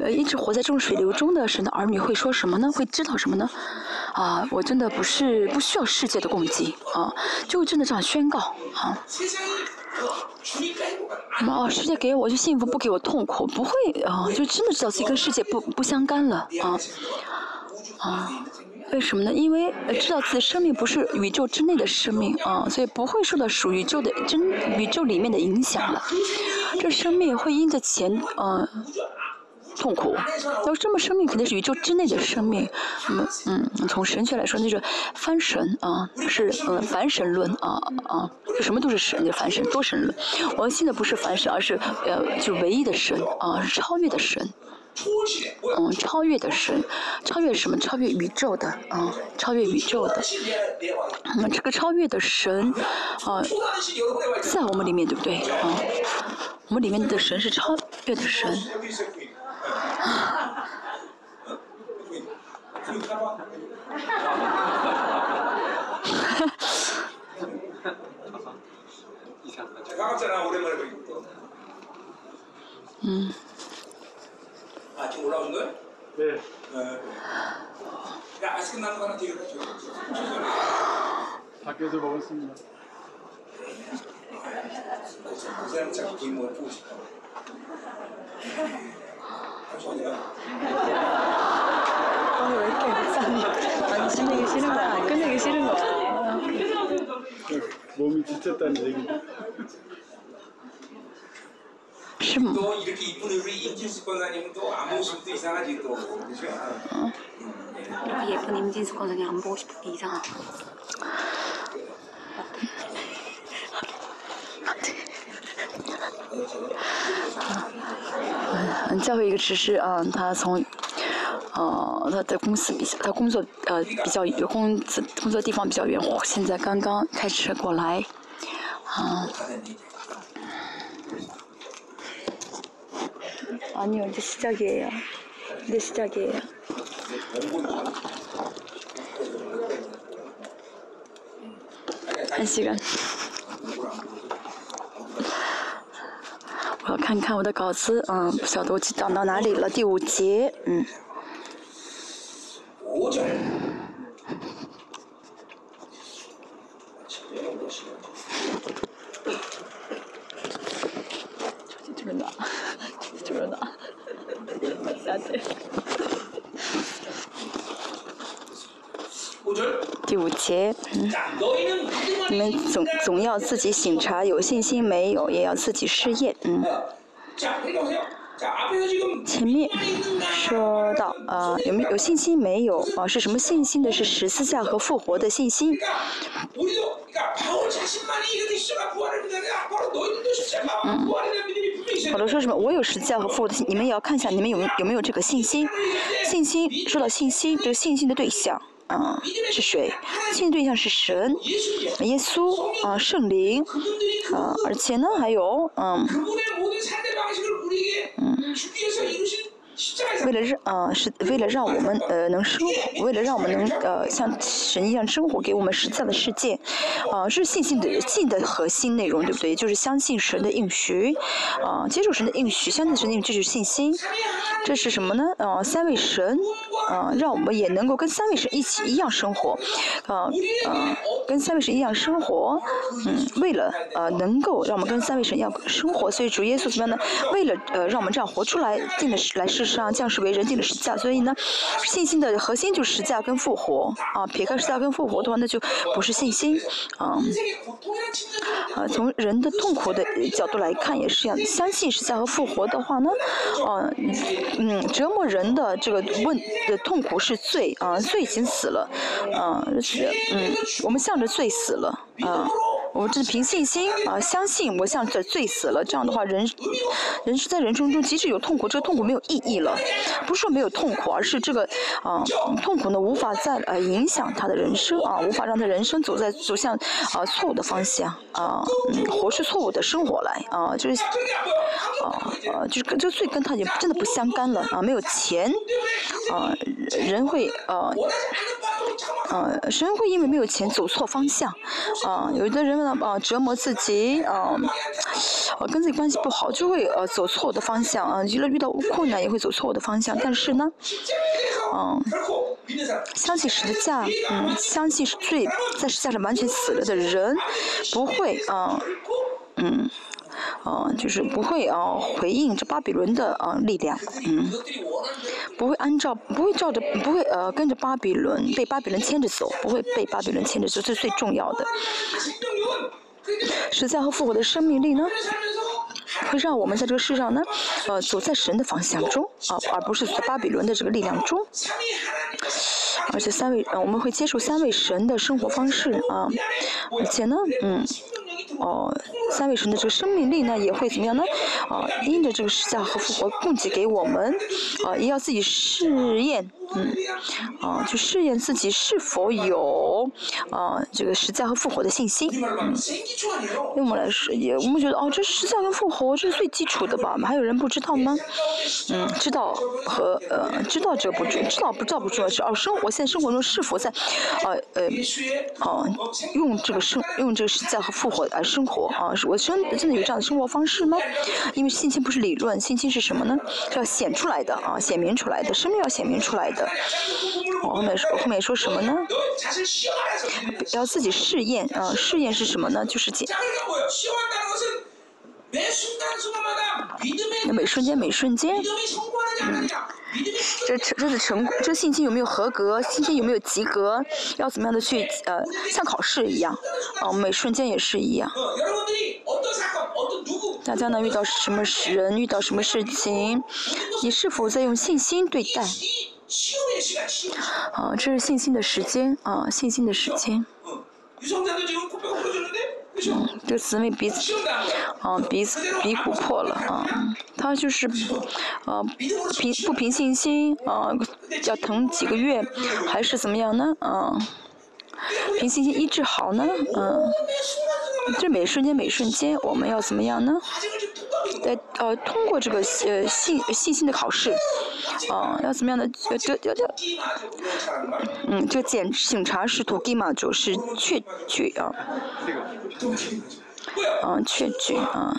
呃，一直活在这种水流中的神的，儿女会说什么呢？会知道什么呢？啊，我真的不是不需要世界的攻击啊，就真的这样宣告啊。什么？哦，世界给我就幸福，不给我痛苦，不会啊，就真的知道自己跟世界不不相干了啊。啊。为什么呢？因为知道自己生命不是宇宙之内的生命啊，所以不会受到属宇宙的真宇宙里面的影响了。这生命会因着钱呃痛苦，要这么生命肯定是宇宙之内的生命。嗯嗯，从神学来说，那是翻神啊，是呃凡神论啊啊，就什么都是神，就凡神多神论。我们信的不是凡神，而是呃就唯一的神啊，是超越的神。嗯，超越的神，超越什么？超越宇宙的。嗯，超越宇宙的。我们这个超越的神，嗯，在我们里面对不对？嗯，我们里面的神是超越的神。嗯。 아. 아 지금 올라오신 거예요? 네. 네. 야 아이스크림 나는 거 하나 드릴까? 저기. 밖에서 먹었습니다. 그 사람 자꾸 뭐 보고 싶어. 잠시만요. 오늘 왜 이렇게 안 지내기 싫은 거야? 안 끝내기 싫은 거야? 몸이 지쳤다는 얘기. 是吗嗯再会一个只是嗯他从哦他在公司他工作呃比较工工作地方比较远现在刚刚开车过来。啊。 아니요, 이제 시작이에요. 이제 시작이에요. 한 시간. 我要看看我的稿子，嗯，不晓得我讲到哪里了，第五节，嗯， 总要自己醒察，有信心没有，也要自己试验，嗯。前面说到啊、呃，有没有信心没有啊？是什么信心的？是十字架和复活的信心。嗯，好罗说什么？我有十字架和复活的信，你们也要看一下，你们有有没有这个信心？信心说到信心，就是信心的对象。嗯，是谁亲对象？是神耶稣啊，圣灵啊。而且呢，还有嗯。为了让呃是为了让我们呃能生活，为了让我们能呃像神一样生活，给我们实在的世界，啊、是信心的信的核心内容，对不对？就是相信神的应许，啊、接受神的应许，相信神的应许，就是信心。这是什么呢？呃，三位神，呃，让我们也能够跟三位神一起一样生活，呃呃，跟三位神一样生活，嗯，为了呃能够让我们跟三位神一样生活，所以主耶稣怎么样呢？为了呃让我们这样活出来，定的是来世上降是为人定的实价，所以呢，信心的核心就是实价跟复活啊。撇开实价跟复活的话，那就不是信心啊。啊，从人的痛苦的角度来看也是一样，相信实价和复活的话呢，啊，嗯，折磨人的这个问的痛苦是罪啊，罪已经死了啊，是嗯，我们向着罪死了啊。我这是凭信心啊相信我像这罪死了这样的话人人是在人生中即使有痛苦这个痛苦没有意义了。不是说没有痛苦而是这个啊痛苦呢无法再呃影响他的人生啊无法让他人生走在走向啊错误的方向啊嗯活出错误的生活来啊就是啊啊就是跟这个罪跟他也真的不相干了啊没有钱啊人会啊嗯神会因为没有钱走错方向啊有的人啊，折磨自己，嗯，跟自己关系不好就会呃走错的方向，嗯，遇到困难也会走错的方向。但是呢，嗯，相信十字架，嗯，相信是最在十字架上完全死了的人不会，嗯，嗯。嗯，就是不会啊回应这巴比伦的啊力量，嗯，不会按照不会照着不会呃跟着巴比伦被巴比伦牵着走，不会被巴比伦牵着走，这是最重要的。实在和复活的生命力呢，会让我们在这个世上呢，呃，走在神的方向中啊，而不是在巴比伦的这个力量中。而且三位，我们会接受三位神的生活方式啊，而且呢，嗯，哦三位神的这个生命力呢也会怎么样呢？啊因着这个时下和复活供给给我们啊也要自己试验嗯，啊，去试验自己是否有啊这个实在和复活的信心。嗯，因为我们来试，也，我们觉得哦，这实在跟复活这是最基础的吧，还有人不知道吗？嗯，知道和呃知道这不，知道不，知道不重要，是哦，生，我现在生活中是否在呃呃啊，用这个生，用这个实在和复活来生活。啊，我真真的有这样的生活方式吗？因为信心不是理论，信心是什么呢？是要显出来的啊，显明出来的，生命要显明出来的。我后面说，后面说什么呢？要自己试验啊！试验是什么呢？就是检。那每瞬间，每瞬间，嗯，这成，这次成，这信息有没有合格？信息有没有及格？要怎么样的去呃，像考试一样？哦，每瞬间也是一样。大家呢，遇到什么人，遇到什么事情，你是否在用信心对待？好，这是信心的时间啊，信心的时间。嗯，这姊妹鼻子，啊鼻子鼻骨破了啊，他就是啊平不平信心啊，要疼几个月还是怎么样呢？啊？凭信心医治好呢，嗯，这每瞬间每瞬间我们要怎么样呢？在呃通过这个呃信信心的考试，啊要怎么样的？呃这要这，嗯，这个检警察是土地嘛，就是确据啊。嗯，确据啊，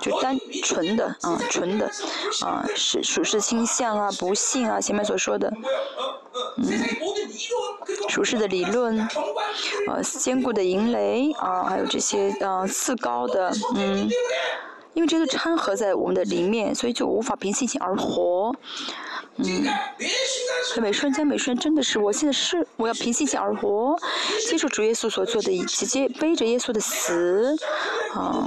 就单纯的啊，纯的啊，是属实倾向啊，不幸啊，前面所说的，嗯，属实的理论，啊，坚固的银雷啊，还有这些啊，次高的，嗯，因为这个掺合在我们的里面，所以就无法凭信心而活。嗯，每瞬间每瞬间真的是，我现在是我要凭信心而活，接受主耶稣所做的一切，接背着耶稣的死，啊，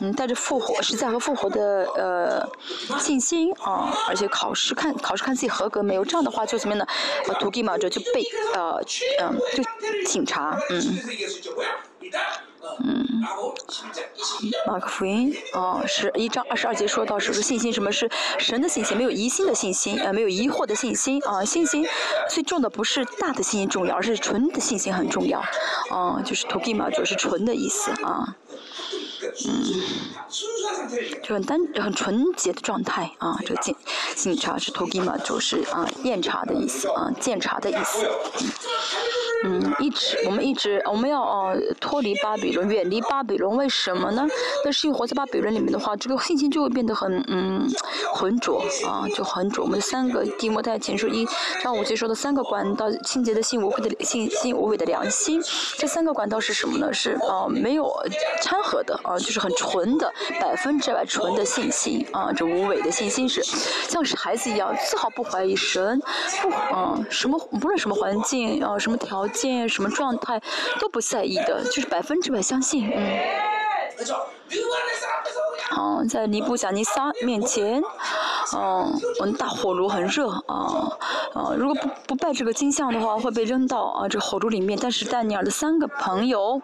嗯，带着复活实在和复活的呃信心啊，而且考试看考试看自己合格没有，这样的话就怎么样呢？呃，图给马着就被呃嗯就警察嗯。嗯，马克福音哦，是一章二十二节说到，是不是信心？什么是神的信心？没有疑心的信心，呃，没有疑惑的信心啊。信心最重的不是大的信心重要，而是纯的信心很重要。啊，就是 “togima” 就是纯的意思啊。嗯，就很单很纯洁的状态啊。这个警警察是 “togima”，就是啊验查的意思啊，检查的意思。嗯一直我们一直我们要呃脱离巴比伦，远离巴比伦，为什么呢？但是活在巴比伦里面的话，这个信心就会变得很嗯浑浊啊，就浑浊。我们三个地摩太前书一上五节说的三个管道，清洁的心、无愧的信、心无悔的良心，这三个管道是什么呢？是啊没有掺和的啊，就是很纯的百分之百纯的信心啊，这无伪的信心是像是孩子一样丝毫不怀疑神，不啊什么不论什么环境啊什么条。见什么状态都不在意的，就是百分之百相信，嗯。嗯，在尼布甲尼撒面前，嗯，我们大火炉很热啊，啊，如果不不拜这个金像的话，会被扔到啊这火炉里面。但是丹尼尔的三个朋友，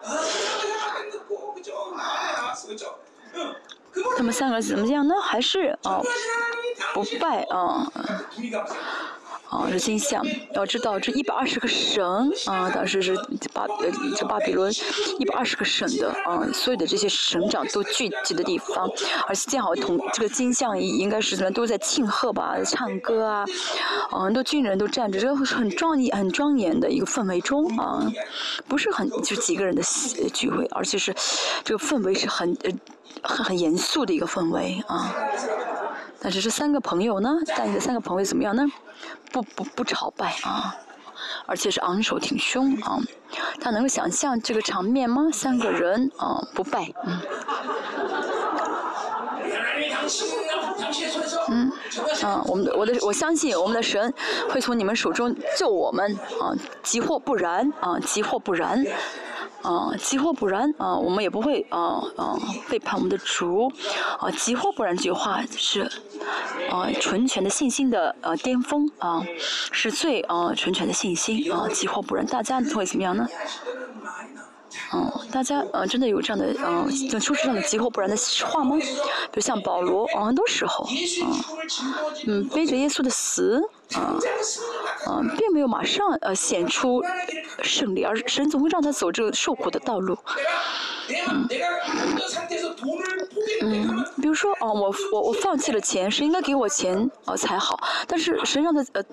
他们三个怎么样呢？还是啊不拜啊。啊，是金像，要知道这一百二十个省啊，当时是巴呃这巴比伦一百二十个省的啊，所有的这些省长都聚集的地方，而且建好同这个金像应该是怎么都在庆贺吧，唱歌啊，啊很多军人都站着，这个很庄严很庄严的一个氛围中啊，不是很就几个人的聚会，而且是这个氛围是很呃很很严肃的一个氛围啊。但是这三个朋友呢？但你的三个朋友怎么样呢？不不不朝拜啊，而且是昂首挺胸啊。他能够想象这个场面吗？三个人啊不拜，嗯。嗯，啊，我们的我的我相信我们的神会从你们手中救我们啊，急或不然啊，急或不然。啊，急或不然啊，我们也不会啊啊背叛我们的主啊，急或不然这句话是啊纯全的信心的呃巅峰啊，是最啊纯全的信心啊，急或不然，大家会怎么样呢？嗯，大家呃真的有这样的嗯，能说出这样的急迫不然的话吗？比如像保罗啊，很多时候啊，嗯，背着耶稣的死。啊，啊，并没有马上呃显出胜利，而神总会让他走这个受苦的道路。嗯，嗯，比如说啊，我我我放弃了钱，是应该给我钱啊才好，但是神让他呃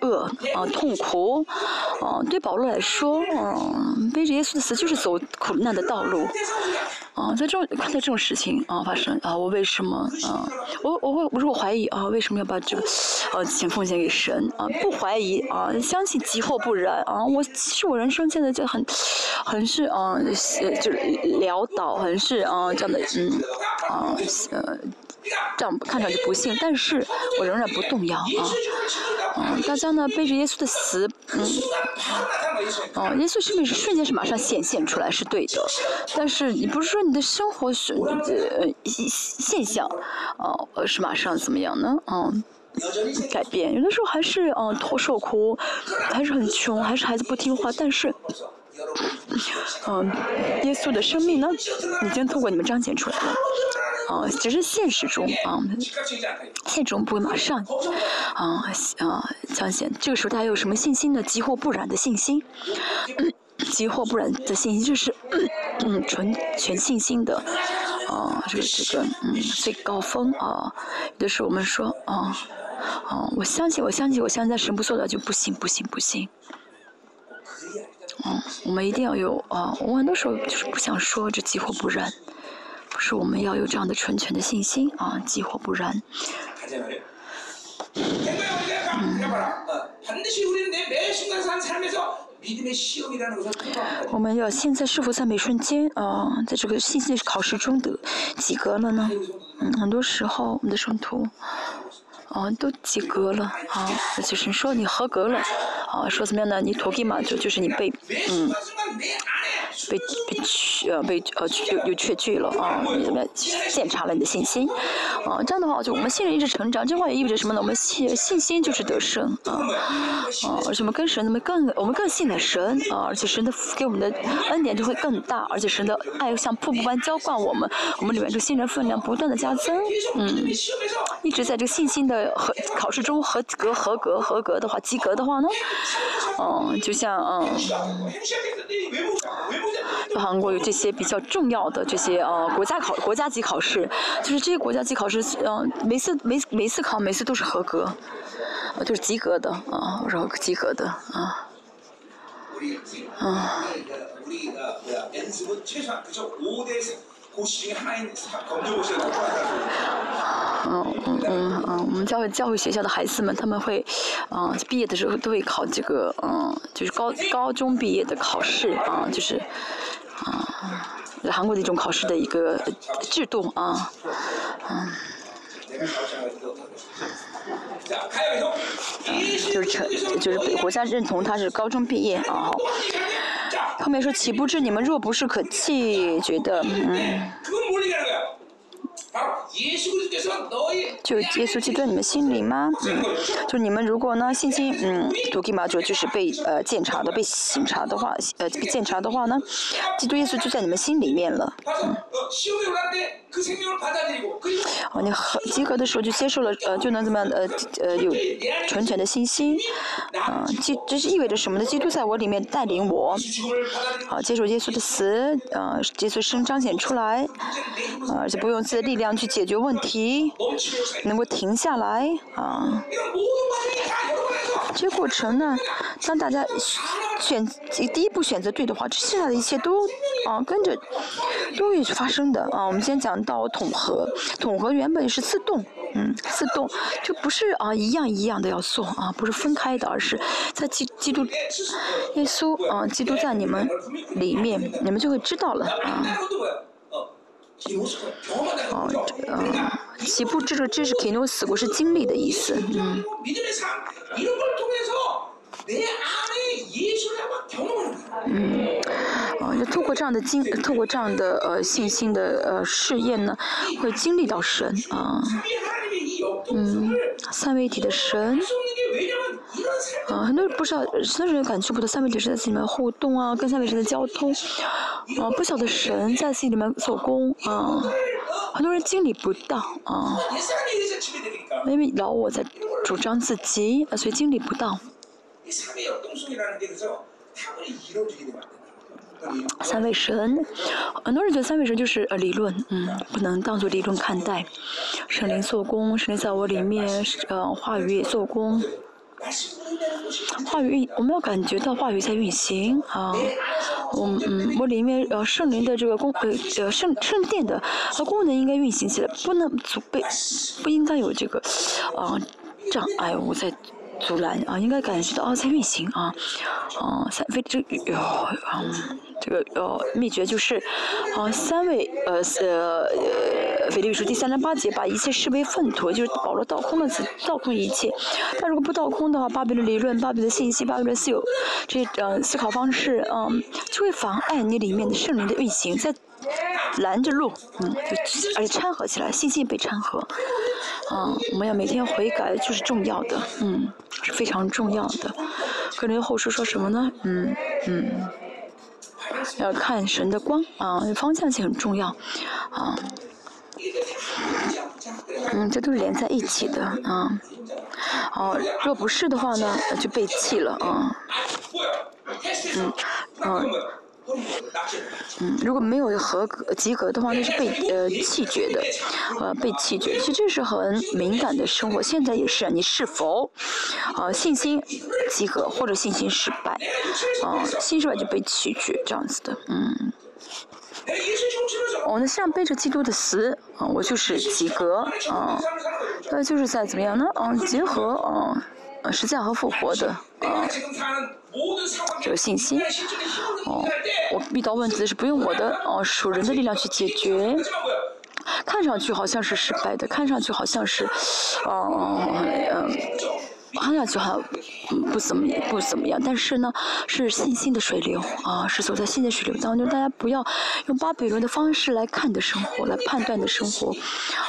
呃饿啊痛苦啊，对保罗来说，嗯，背着耶稣的死就是走苦难的道路。啊，在这种看到这种事情啊发生啊，我为什么啊？我我会我说我怀疑啊，为什么要把这个呃钱奉献给神啊？不怀疑啊，相信急或不然啊。我其实我人生现在就很很是啊，就是潦倒，很是啊这样的嗯啊呃。这样看上去不幸，但是我仍然不动摇啊！嗯，大家呢背着耶稣的死，嗯，哦，耶稣是不是瞬间是马上显现出来是对的？但是你不是说你的生活是呃现现象，哦，是马上怎么样呢？嗯，改变，有的时候还是嗯，受苦，还是很穷，还是孩子不听话，但是。嗯耶稣的生命呢已经透过你们彰显出来了。啊只是现实中啊现实中不会马上啊啊彰显。这个时候大家有什么信心呢？急或不然的信心嗯急或不然的信心就是嗯纯全信心的啊这个这个嗯最高峰啊就是我们说啊嗯我相信我相信我现在神不做到就不行不行不行。嗯，我们一定要有啊，我很多时候就是不想说这几乎不然，不是我们要有这样的纯全的信心啊，几乎不然。嗯我们要现在是否在每瞬间啊、在这个信息考试中的及格了呢？嗯，很多时候我们的圣徒，啊，都及格了啊。就是说你合格了啊，说怎么样呢？你徒弟嘛，就就是你被嗯。被被呃被呃又又缺据了啊！你们检查了你的信心，啊，这样的话就我们信任一直成长，这话也意味着什么呢？我们信信心就是得胜啊啊！而且我们跟神，那么更我们更信的神啊，而且神的给我们的恩典就会更大，而且神的爱像瀑布般浇灌我们，我们里面这信任分量不断的加增，嗯，一直在这个信心的和考试中合格合格合格的话，及格的话呢，嗯，就像嗯。韩国有这些比较重要的这些呃国家考国家级考试，就是这些国家级考试，嗯，每次每每次考，每次都是合格，就是及格的啊，然后及格的啊。嗯嗯嗯嗯我们教育教育学校的孩子们他们会嗯毕业的时候都会考这个嗯就是高高中毕业的考试啊就是啊韩国的一种考试的一个制度啊嗯嗯就是成就是国家认同他是高中毕业啊后面说岂不知你们若不是可气，觉得，嗯，就耶稣基督在你们心里吗？嗯，就你们如果呢信心嗯足够嘛，就就是被呃检查的被审查的话，呃被检查的话呢，基督耶稣就在你们心里面了，嗯。哦，你合集合的时候就接受了呃就能怎么样呃呃有纯全的信心，啊，这这是意味着什么呢？基督在我里面带领我，好接受耶稣的死，嗯，耶稣生彰显出来，啊且不用自己的力量去解。解决问题，能够停下来啊。这过程呢，当大家选第一步选择对的话，这剩下的一切都啊跟着都会发生的啊。我们先讲到统合，统合原本是自动，嗯，自动就不是啊一样一样的要做啊，不是分开的，而是在基基督耶稣啊基督在你们里面，你们就会知道了啊。哦这嗯起步这个知识肯定死过是经历的意思嗯。嗯。哦就透过这样的经透过这样的呃信心的呃试验呢会经历到神啊。嗯。三位一体的神。啊，很多人不知道，很多人感觉不到三位神在自己里面互动啊，跟三位神的交通，啊，不晓得神在自己里面做工啊，很多人经历不到啊，因为老我在主张自己啊，所以经历不到。三位神，很多人觉得三位神就是呃理论，嗯，不能当做理论看待，神灵做工，神灵在我里面呃话语做工。话语运，我们要感觉到话语在运行啊。我嗯，我里面呃圣灵的这个功呃呃圣圣殿的它功能应该运行起来，不能阻被不应该有这个啊、障碍物在阻拦啊，应该感觉到啊在运行啊啊三这有。这个呃秘诀就是啊三位呃呃呃腓立比书第三章八节把一切视为粪土，就是保罗倒空了自倒空一切，但如果不倒空的话，巴比伦理论、巴比伦信息、巴比伦私有这些呃思考方式，嗯，就会妨碍你里面的圣灵的运行，在拦着路，嗯，就而且掺和起来，信心被掺和，嗯，我们要每天悔改就是重要的，嗯，是非常重要的。个人后书说什么呢？嗯嗯。要看神的光啊方向性很重要啊嗯这都是连在一起的啊哦若不是的话呢就被弃了啊。嗯嗯嗯，如果没有合格及格的话，那是被呃弃绝的，呃被弃绝。其实这是很敏感的生活，现在也是，你是否，呃信心及格或者信心失败，呃心失败就被弃绝这样子的，嗯。我们像背着基督的死，啊我就是及格，啊，那就是在怎么样呢？嗯结合，嗯，呃实在和复活的，啊。有信心。哦，我遇到问题是不用我的哦属人的力量去解决。看上去好像是失败的，看上去好像是，哦、嗯、看上去好像不怎么不怎么样，但是呢，是信心的水流啊，是走在信心的水流当中。大家不要用巴比伦的方式来看的生活，来判断的生活。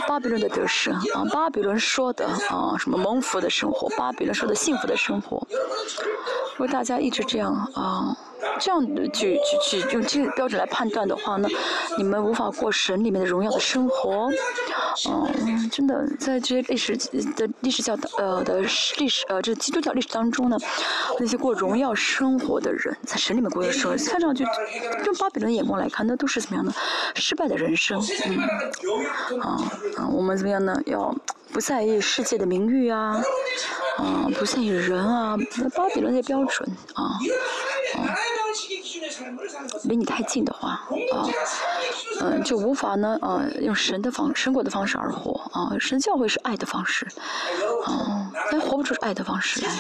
巴比伦的得失啊，巴比伦说的啊，什么蒙福的生活，巴比伦说的幸福的生活。如果大家一直这样啊，这样就就去用这个标准来判断的话呢你们无法过神里面的荣耀的生活。嗯真的在这些历史的历史教呃的历史呃这基督教历史当中呢那些过荣耀生活的人在神里面过的时候看上去用巴比伦眼光来看那都是怎么样的失败的人生。嗯。啊啊我们怎么样呢？要不在意世界的名誉啊啊不在意人啊巴比伦的标准啊离你太近的话，啊，嗯，就无法呢，啊，用神的方、神国的方式而活，啊，神教会是爱的方式，啊，但活不出爱的方式来。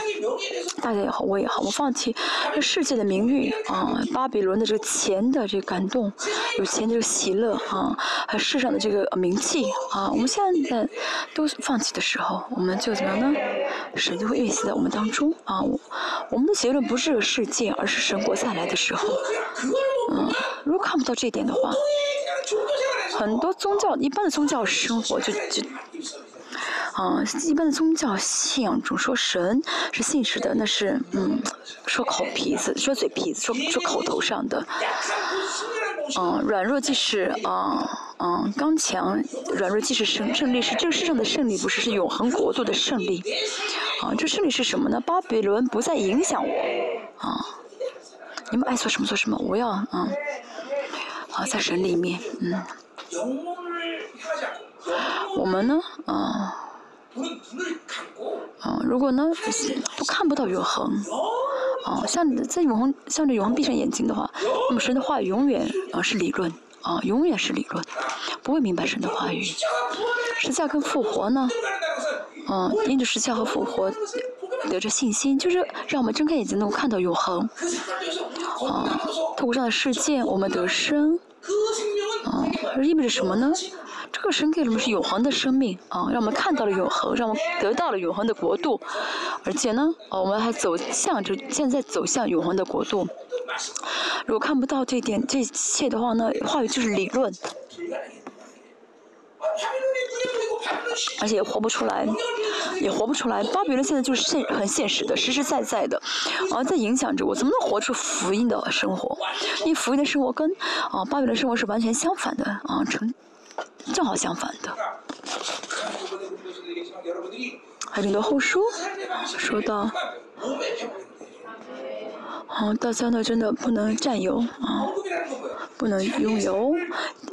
大家也好，我也好，我放弃这世界的名誉，啊，巴比伦的这个钱的这个感动，有钱的这个喜乐，啊，还世上的这个名气，啊，我们现在都放弃的时候，我们就怎么样呢？神就会运行在我们当中啊！我们的结论不是世界，而是神国再来的时候。嗯，如果看不到这点的话，很多宗教一般的宗教生活就就啊一般的宗教信仰总说神是信实的，那是嗯说口皮子、说嘴皮子、说说口头上的。嗯，软弱即是啊嗯，刚强；软弱即是胜胜利，是这世上的胜利，不是是永恒国度的胜利。啊，这真理是什么呢？巴比伦不再影响我，啊，你们爱做什么做什么，我要，啊，啊在神里面，嗯，我们呢，啊，啊如果呢都看不到永恒，啊像在永恒向着永恒闭上眼睛的话，那么神的话永远啊是理论。啊，永远是理论，不会明白神的话语。十架跟复活呢？嗯，因着十架和复活得着信心，就是让我们睁开眼睛能够看到永恒。啊，透过这样的事件，我们得生。啊，这意味着什么呢？这个神给我们是永恒的生命啊，让我们看到了永恒，让我们得到了永恒的国度，而且呢，啊，我们还走向着现在走向永恒的国度。如果看不到这点这一切的话呢，话语就是理论，而且也活不出来，也活不出来。巴比伦现在就是现很现实的，实实在在的，啊，在影响着我，怎么能活出福音的生活？因为福音的生活跟啊巴比伦生活是完全相反的啊，成正好相反的，还得到后书。说到啊，大家呢真的不能占有啊，不能拥有。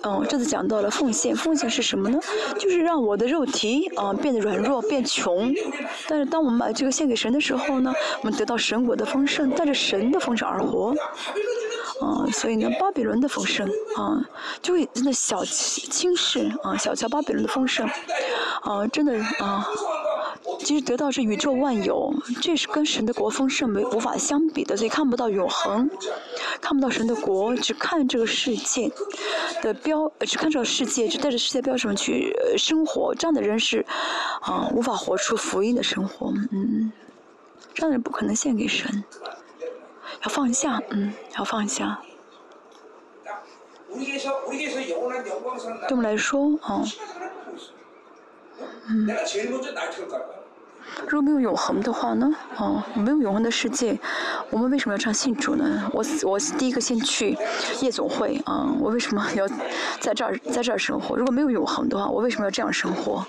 嗯，这次讲到了奉献，奉献是什么呢？就是让我的肉体啊变得软弱、变穷。但是当我们把这个献给神的时候呢，我们得到神国的丰盛，带着神的丰盛而活。啊，所以呢，巴比伦的丰盛啊，就会真的小轻视啊，小瞧巴比伦的丰盛啊，真的啊，其实得到是宇宙万有，这是跟神的国丰盛没无法相比的，所以看不到永恒，看不到神的国，只看这个世界的标，只看这个世界，就带着世界标准去、生活，这样的人是啊，无法活出福音的生活，嗯，这样的人不可能献给神。要放下，嗯，要放下。对我们来说，哦，嗯，如果没有永恒的话呢，哦，没有永恒的世界，我们为什么要唱信主呢？我我第一个先去夜总会，嗯，我为什么要在这儿在这儿生活？如果没有永恒的话，我为什么要这样生活？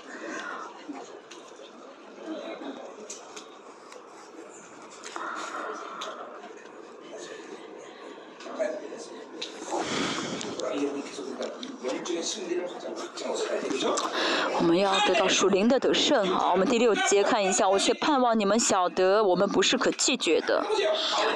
的得胜好，我们第六节看一下，我却盼望你们晓得，我们不是可拒绝的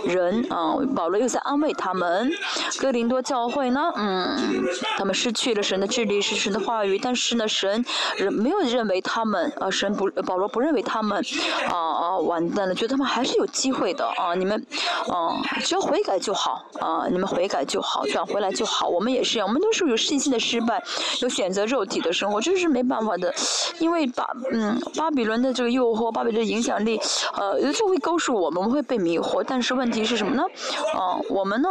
人啊。保罗又在安慰他们，哥林多教会呢，嗯，他们失去了神的治理，是神的话语，但是呢，神人没有认为他们啊，神不，保罗不认为他们啊啊完蛋了，觉得他们还是有机会的啊，你们啊只要悔改就好啊，你们悔改就好，转回来就好。我们也是一样，我们都是有信心的失败，有选择肉体的生活，这是没办法的，因为巴嗯巴比伦的这个诱惑，巴比伦的影响力，呃，就会勾住我们，会被迷惑。但是问题是什么呢？啊、我们呢，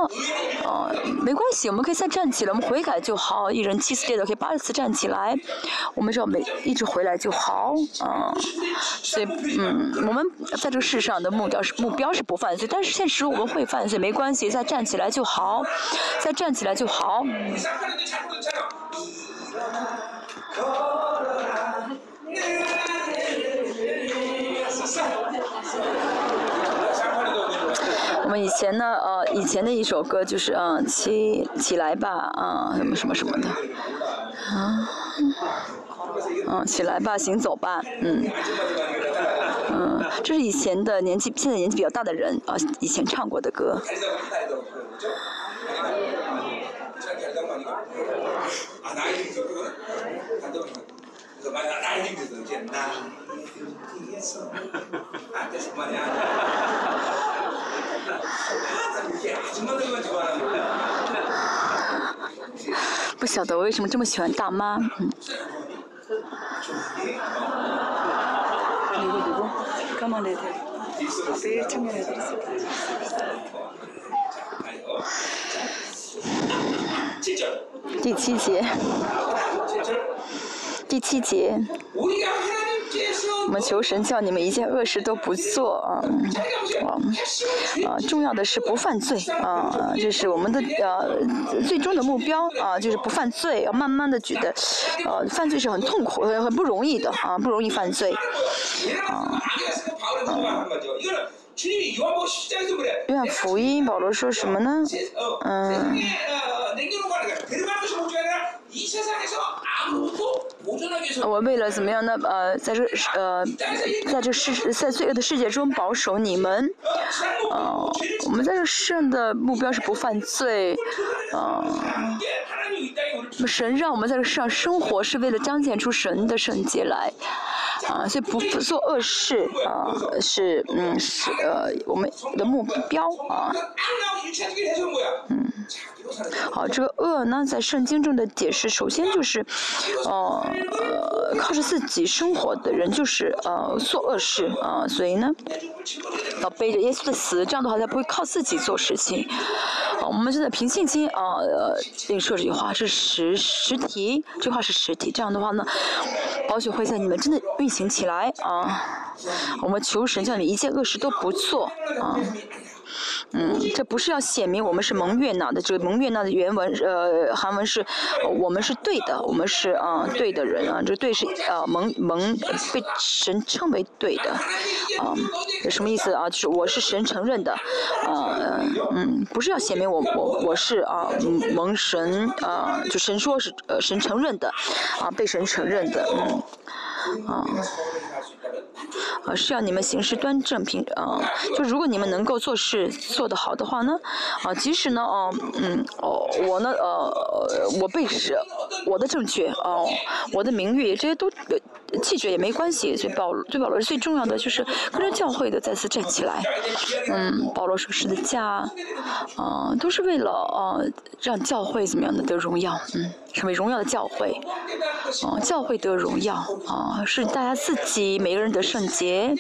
啊、没关系，我们可以再站起来，我们悔改就好。一人七次跌倒，可以八十次站起来。我们只要每一直回来就好，啊、所以嗯，我们在这个世上的目标是目标是不犯罪，但是现实我们会犯罪，没关系，再站起来就好，再站起来就好。我们以前呢，呃，以前的一首歌就是，嗯、起起来吧，啊、什么什么什么的，啊，嗯，起来吧，行走吧，嗯，嗯，这是以前的年纪，现在年纪比较大的人啊、以前唱过的歌。不晓得我为什么这么喜欢大妈。嗯。第七节。第七节，我们求神叫你们一件恶事都不做啊，啊，啊，重要的是不犯罪啊，就是我们的呃最终的目标啊，就是不犯罪，要慢慢的举的，呃，犯罪是很痛苦，很很不容易的啊，不容易犯罪，啊，啊，约翰福音保罗说什么呢？嗯。我为了怎么样呢？呃在这呃在这世在罪恶的世界中保守你们。呃我们在这圣的目标是不犯罪呃神让我们在这世上生活是为了彰显出神的圣洁来啊所以不做恶事啊是嗯是呃我们的目标啊嗯。好这个恶呢在圣经中的解释首先就是呃靠着自己生活的人就是呃做恶事啊所以呢要背着耶稣的死这样的话才不会靠自己做事情。好我们现在平信心啊呃跟说这句话是实实体这话是实体这样的话呢保险会在你们真的运行起来啊。我们求神叫你一件恶事都不做啊。嗯，这不是要显明我们是蒙悦纳的，这个蒙悦纳的原文呃韩文是，呃我们是对的，我们是啊、对的人啊，这对是呃蒙蒙被神称为对的，啊、这什么意思啊？就是我是神承认的，啊嗯，不是要显明我我我是啊蒙神啊，就神说是呃神承认的，啊被神承认的，嗯。啊，呃，是要你们行事端正平，呃，就如果你们能够做事做得好的话呢，啊，即使呢，啊，嗯，哦，我呢，呃，我背时，我的正确，哦，我的名誉，这些都弃绝也没关系。所以保罗，对保罗最重要的就是跟着教会的再次站起来。嗯，保罗说，是的，家，啊，都是为了呃，让教会怎么样的得荣耀。嗯，成为荣耀的教会，啊，教会得荣耀，啊，是大家自己每个人的。圣洁，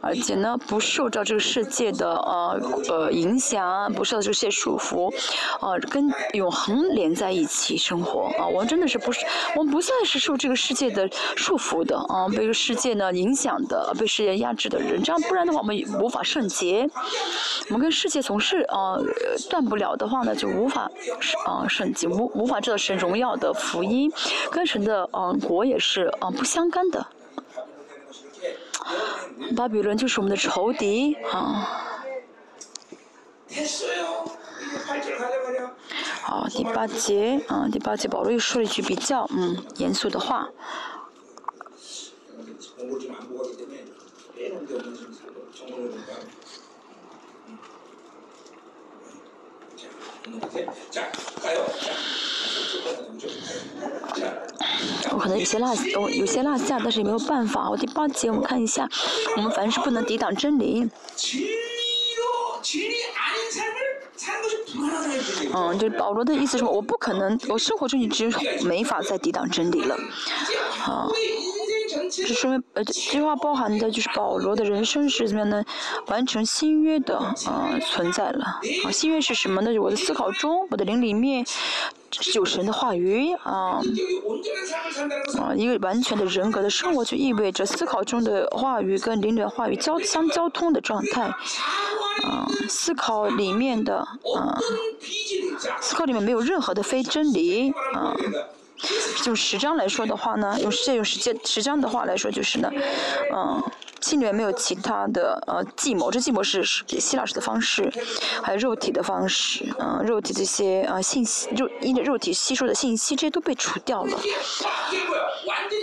而且呢不受到这个世界的呃呃影响，不受到这些束缚，呃跟永恒连在一起生活啊。我们真的是不是我们不算是受这个世界的束缚的啊，被这个世界呢影响的，被世界压制的人，这样不然的话我们无法圣洁。我们跟世界总是呃断不了的话呢，就无法啊圣洁，无无法知道神荣耀的福音，跟神的呃国也是啊、不相干的。巴比伦就是我们的仇敌啊。好，第八节，啊，第八节，保罗又说了一句比较，嗯，严肃的话。我可能有些落，我有些落下，但是也没有办法。我第八节我们看一下，我们凡是不能抵挡真理。嗯，就保罗的意思是，我不可能，我生活中一直没法再抵挡真理了，好。这说明呃这句话包含的就是保罗的人生是怎么样呢完成新约的呃存在了。啊新约是什么呢？我的思考中我的灵里面有神的话语啊啊一个完全的人格的生活就意味着思考中的话语跟灵里话语交相交通的状态。啊思考里面的啊思考里面没有任何的非真理啊就十章来说的话呢，用这用十节十章的话来说，就是呢，嗯、心里面没有其他的呃计谋，这计谋是希腊式的方式，还有肉体的方式，嗯、肉体这些呃信息，肉因着肉体吸收的信息，这些都被除掉了。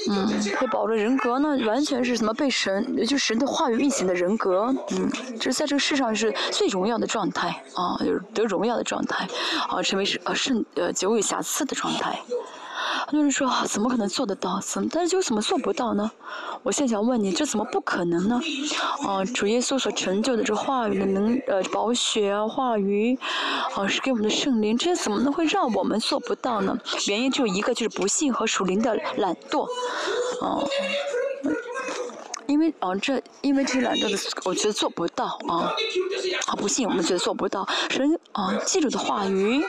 嗯，被保留人格呢，完全是什么被神，就神的话语运行的人格，嗯，就是在这个世上是最荣耀的状态啊、就是得荣耀的状态，啊、成为是呃圣呃绝无瑕疵的状态。很多人说，怎么可能做得到？怎么？但是就怎么做不到呢？我现在想问你，这怎么不可能呢？啊，主耶稣所成就的这话语的能呃宝血啊，话语，啊是给我们的圣灵，这些怎么能会让我们做不到呢？原因只有一个，就是不信和属灵的懒惰，啊。因为啊、这因为这两个的，我觉得做不到啊，啊，不信，我们觉得做不到。神啊，记住的话语，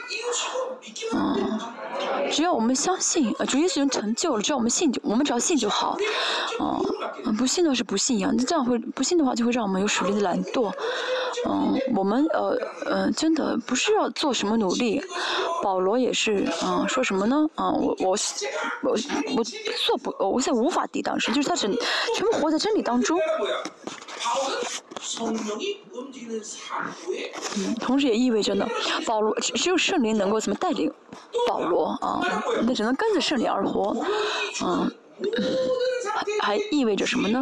啊，只要我们相信，啊，主耶稣成就了，只要我们信就，我们只要信就好，啊，不信的话是不信一样，这样会不信的话就会让我们有属灵的懒惰。嗯，我们呃呃真的不是要做什么努力，保罗也是嗯说什么呢？嗯，我我我我做不，我现在无法抵挡神，就是他神全部活在真理当中。同时也意味着呢，保罗，只有圣灵能够怎么带领保罗，啊，那只能跟着圣灵而活。嗯。还意味着什么呢？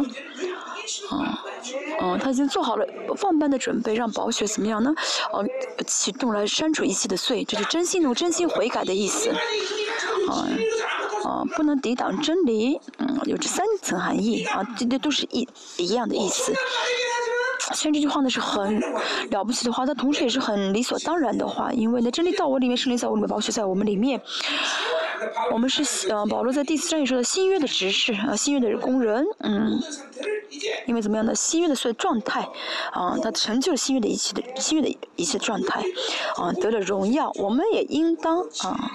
嗯，他已经做好了放班的准备，让宝血怎么样呢？哦、嗯，启动来删除一切的罪，这是真心的真心悔改的意思。嗯，啊、嗯，不能抵挡真理，嗯，有这三层含义啊，这这都是一一样的意思。虽然这句话呢是很了不起的话，但同时也是很理所当然的话，因为呢，真理在我里面，是理在我里面，宝血在我们里面。我们是呃保罗在第四章也说的新约的执事啊，新约的工人，嗯，因为怎么样呢？新约的所有状态啊，他成就了新约的一切的新约的一切状态啊，得了荣耀，我们也应当啊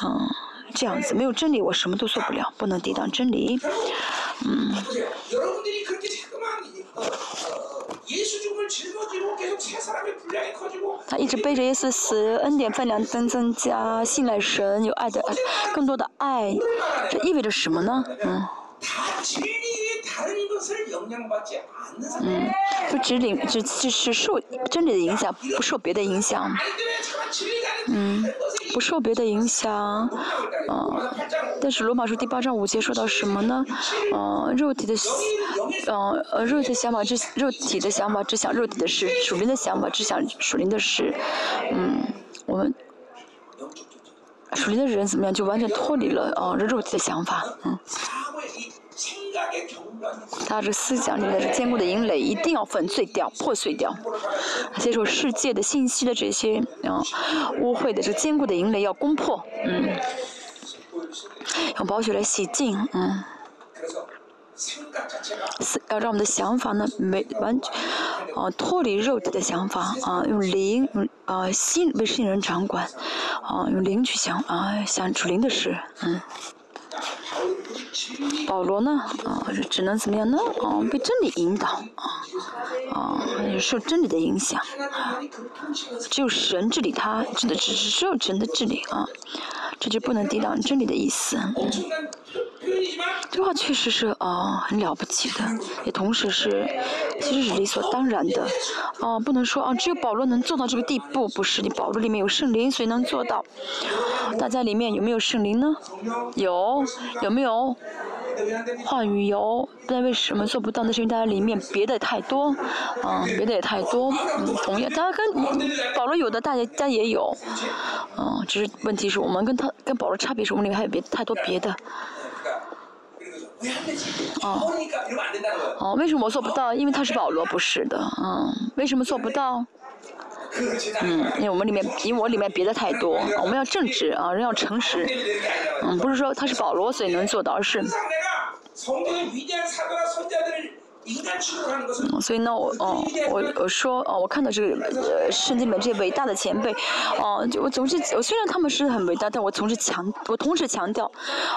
啊这样子，没有真理，我什么都做不了，不能抵挡真理，嗯。他一直背着耶稣死，恩典分量增增加，信赖神，有爱的爱，更多的爱，这意味着什么呢？嗯다 진리의 다른 것을 영향받지 않는 사람 就只领只只是受真理的影响，不受别的影响， 아니 때문에 참 진리가 아닌 다른 것에 不受别的影响。 어, 但是罗马书第八章五节说到什么呢？呃，肉体的，呃呃，肉体的想法只肉体的想法只想肉体的事，属灵的想法只想属灵的事。嗯，我们 属灵的人怎么样，就完全脱离了啊、哦、肉体的想法，嗯。他这思想里面的坚固的营垒一定要粉碎掉、破碎掉，接受世界的信息的这些啊污秽的这坚固的营垒要攻破，嗯，用宝血来洗净，嗯，要让我们的想法呢没完全。啊脱离肉体的想法啊，用灵用啊心为圣人掌管，啊用灵去想啊想主灵的事，嗯。保罗呢，啊，只能怎么样呢？啊，被真理引导，啊，啊，受真理的影响，只有神治理他，只只只受神的治理啊，这就不能抵挡真理的意思。这话确实是啊，很了不起的，也同时是，其实是理所当然的，啊，不能说啊，只有保罗能做到这个地步，不是？你保罗里面有圣灵，所以能做到。大家里面有没有圣灵呢？有，有没有？话语有，但为什么做不到？那是因为大家里面别的太多，啊，别的也太多，嗯，同样，大家跟保罗有的，大家也有，嗯，只是问题是我们跟他跟保罗差别是我们里面还有别太多别的。哦，哦，为什么我做不到？因为他是保罗，不是的，嗯，为什么做不到？嗯，因为我们里面，因为我里面别的太多，我们要正直啊，人要诚实，嗯，不是说他是保罗所以能做到，而是。嗯，所以呢，我哦，我我说哦，我看到这个呃圣经里面这些伟大的前辈，哦，就我总是，虽然他们是很伟大，但我总是强，我同时强调，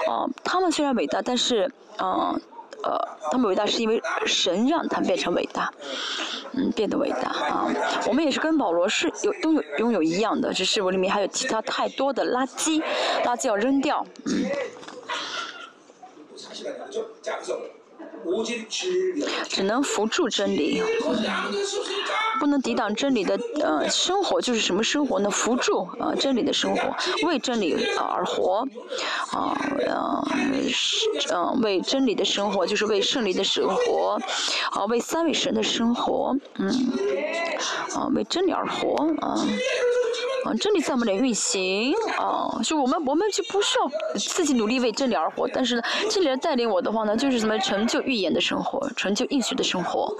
哦，他们虽然伟大，但是，嗯，呃，他们伟大是因为神让他们变成伟大，嗯，变得伟大啊。我们也是跟保罗是有都有拥有一样的，只是我里面还有其他太多的垃圾，垃圾要扔掉，嗯。只能扶助真理，不能抵挡真理的呃生活就是什么生活呢？扶助啊真理的生活，为真理而活，啊呃嗯为真理的生活就是为胜利的生活，啊为三位神的生活，嗯啊为真理而活啊。啊，真理在我们里运行啊，就我们我们就不需要自己努力为真理而活，但是呢，真理带领我的话呢，就是什么成就预言的生活，成就应许的生活。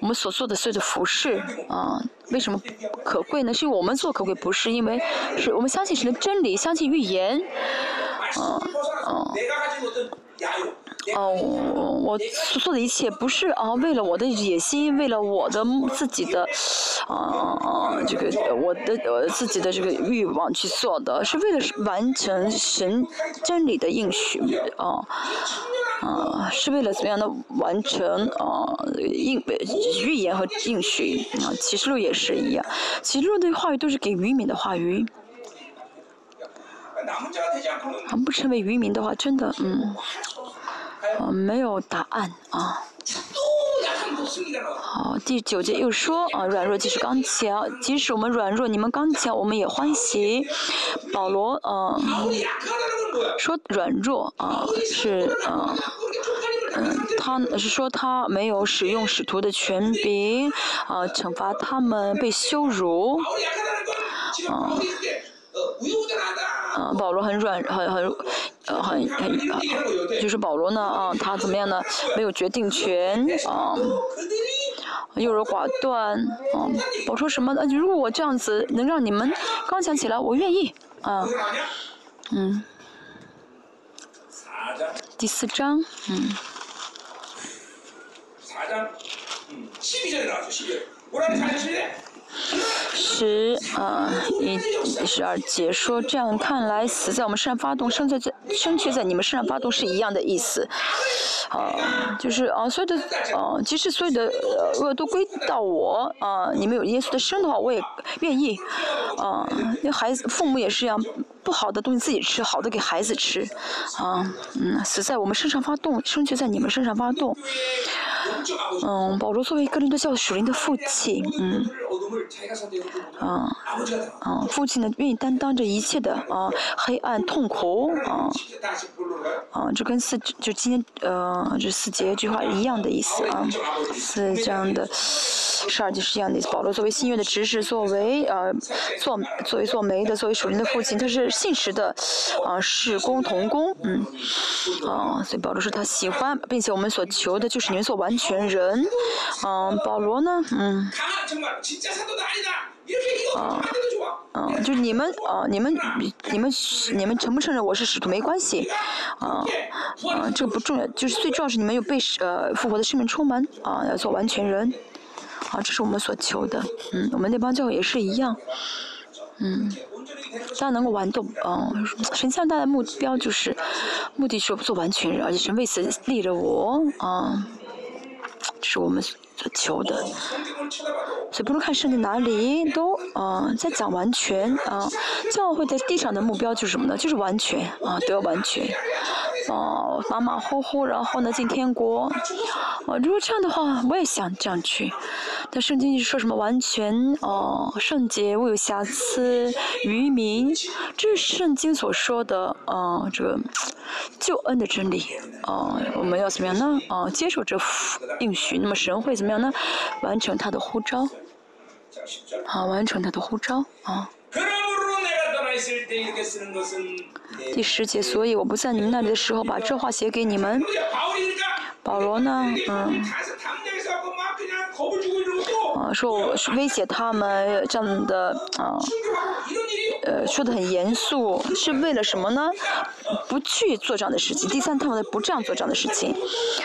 我们所做的所有的服饰啊，为什么可贵呢？是因为我们做可贵，不是因为是我们相信神的真理，相信预言，啊啊。哦，我所做的一切不是啊，为了我的野心，为了我的自己的，啊啊，这个我的呃自己的这个欲望去做的，是为了完成神真理的应许，啊啊，是为了怎么样的完成啊应预言和应许啊，启示录也是一样，启示录的话语都是给渔民的话语，啊，不成为渔民的话，真的嗯。呃，没有答案啊。好，第九节又说啊，软弱即是刚强，即使我们软弱，你们刚强，我们也欢喜。保罗啊，说软弱啊，是啊，嗯，他是说他没有使用使徒的权柄啊，惩罚他们被羞辱啊。啊，保罗很软，很很，呃，很很，就是保罗呢，啊，他怎么样呢？没有决定权，啊，优柔寡断，啊，我说什么？呢？如果我这样子能让你们刚强起来，我愿意，啊，嗯，第四章，嗯。十啊一十二节说，这样看来，死在我们身上发动，生在在生却在你们身上发动是一样的意思，啊，就是啊，所有的啊，即使所有的恶都归到我啊，你们有耶稣的生的话，我也愿意，啊，那孩子父母也是一样，不好的东西自己吃，好的给孩子吃，啊，嗯，死在我们身上发动，生却在你们身上发动，嗯，保罗作为一个人都叫属灵的父亲，嗯。啊，啊，父亲呢愿意担当着一切的啊黑暗痛苦啊，啊，这跟四就今天呃这四节这句话一样的意思啊，四这样的，十二节是一样的意思。保罗作为新约的执事，作为呃做作为做媒的，作为属灵的父亲，他是信实的啊事工同工，嗯，啊，所以保罗说他喜欢，并且我们所求的就是你们所完全人，嗯，保罗呢，嗯。啊。嗯，就是你们啊，你们你们你们承不承认我是使徒没关系，啊啊，这个不重要，就是最重要是你们有被呃复活的生命充满啊，要做完全人，啊，这是我们所求的，嗯，我们那帮教会也是一样，嗯。大家能够玩动，嗯，神向大的目标就是，目的是做完全人，而且神为此立了我，啊，这这是我们所求的。所以不论看圣经哪里都，啊，在讲完全，啊，教会在地上的目标就是什么呢？就是完全，啊，都要完全。哦，马马虎虎，然后呢进天国。哦，如果这样的话，我也想这样去。但圣经是说什么完全哦，圣洁，无有瑕疵，愚民，这是圣经所说的啊，这个救恩的真理。哦，我们要怎么样呢？哦，接受这应许。那么神会怎么样呢？完成他的呼召。好，完成他的呼召。啊。第十节，所以我不在你们那里的时候，把这话写给你们。保罗呢？嗯。啊，说我威胁他们这样的啊，呃，说的很严肃，是为了什么呢？不去做这样的事情。第三，他们不这样做这样的事情。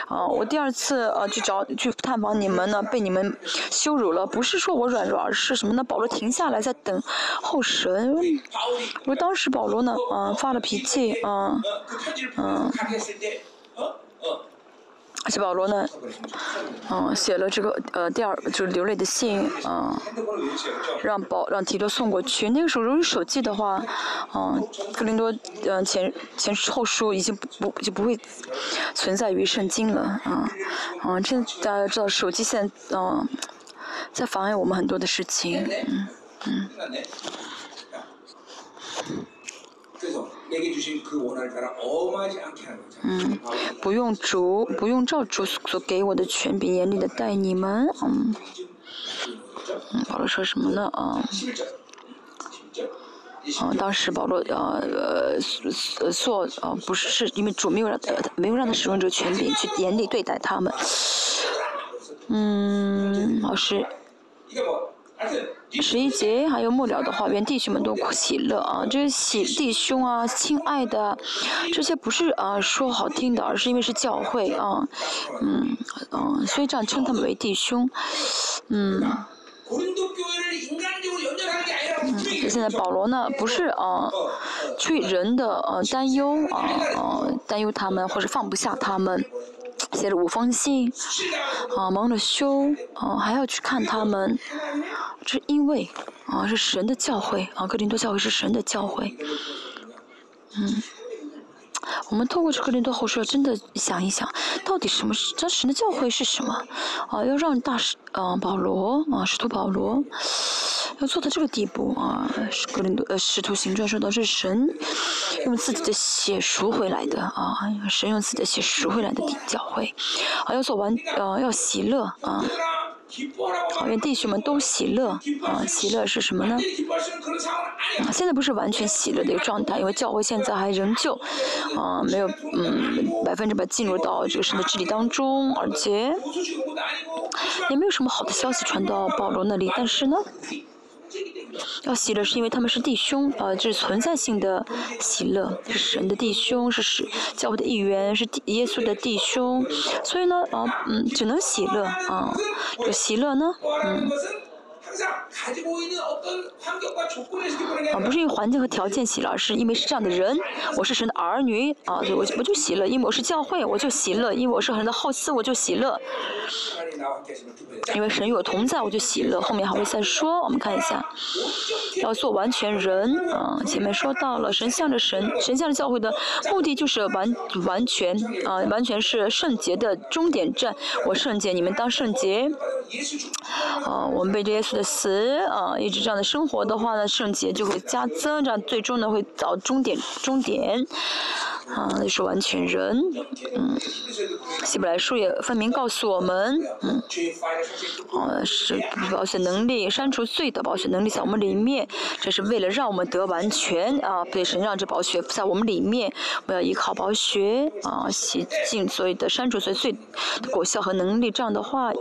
啊，我第二次呃去找去探访你们呢，被你们羞辱了。不是说我软弱，而是什么呢？保罗停下来在等候神。我当时保罗呢，啊，发了脾气，啊，嗯。而且保罗呢，嗯，写了这个呃第二就是流泪的信，嗯，让保让提多送过去。那个时候如果手机的话，嗯，格林多嗯前前后书已经不就不会存在于圣经了，啊，嗯，这大家知道手机现在嗯在妨碍我们很多的事情，嗯嗯。嗯，不用主，不用照主所给我的权柄严厉的待你们，嗯。嗯，保罗说什么呢？啊，啊，当时保罗呃呃做呃不是是因为主没有让没有让他使用这个权柄去严厉对待他们。嗯，老师。十一节还有末了的话，愿弟兄们都喜乐啊！这些喜弟兄啊，亲爱的，这些不是啊说好听的，而是因为是教会啊，嗯嗯，所以这样称他们为弟兄，嗯。嗯，现在保罗呢，不是啊，去人的呃担忧啊啊，担忧他们或者放不下他们。写了五封信，啊，蒙了羞，啊，还要去看他们，是因为啊，是神的教会，啊，哥林多教会是神的教会，嗯。我们透过这个林多后书，真的想一想，到底什么是真神的教会是什么？啊，要让大使，嗯，保罗，啊，使徒保罗，要做到这个地步啊，格林多，呃，使徒行传说到是神用自己的血赎回来的啊，神用自己的血赎回来的教会，啊，要做完，呃，要喜乐啊。好愿弟兄们都喜乐啊！喜乐是什么呢？现在不是完全喜乐的一个状态，因为教会现在还仍旧啊没有嗯百分之百进入到这个神的治理当中，而且也没有什么好的消息传到保罗那里。但是呢？要喜乐是因为他们是弟兄，呃，这是存在性的喜乐，是神的弟兄，是使教会的一员，是耶稣的弟兄，所以呢，啊，嗯，只能喜乐，啊，这喜乐呢，嗯。啊，不是因为环境和条件喜乐，而是因为是这样的人，我是神的儿女啊，对我我就喜乐，因为我是教会，我就喜乐，因为我是神的后嗣，我就喜乐。因为神与我同在，我就喜乐。后面还会再说，我们看一下，要做完全人啊。前面说到了，神向着神，神向着教会的目的就是完完全啊，完全是圣洁的终点站。我圣洁，你们当圣洁。啊，我们被这耶稣的死嗯，一直这样的生活的话呢，圣洁就会加增，这样最终呢会到终点终点。啊，那是完全人，嗯，希伯来书也分明告诉我们，嗯，啊，是保险能力删除罪的保险能力在我们里面，这是为了让我们得完全啊，被神让这保血在我们里面，我要依靠保血啊，洗净所有的删除罪罪的果效和能力，这样的话，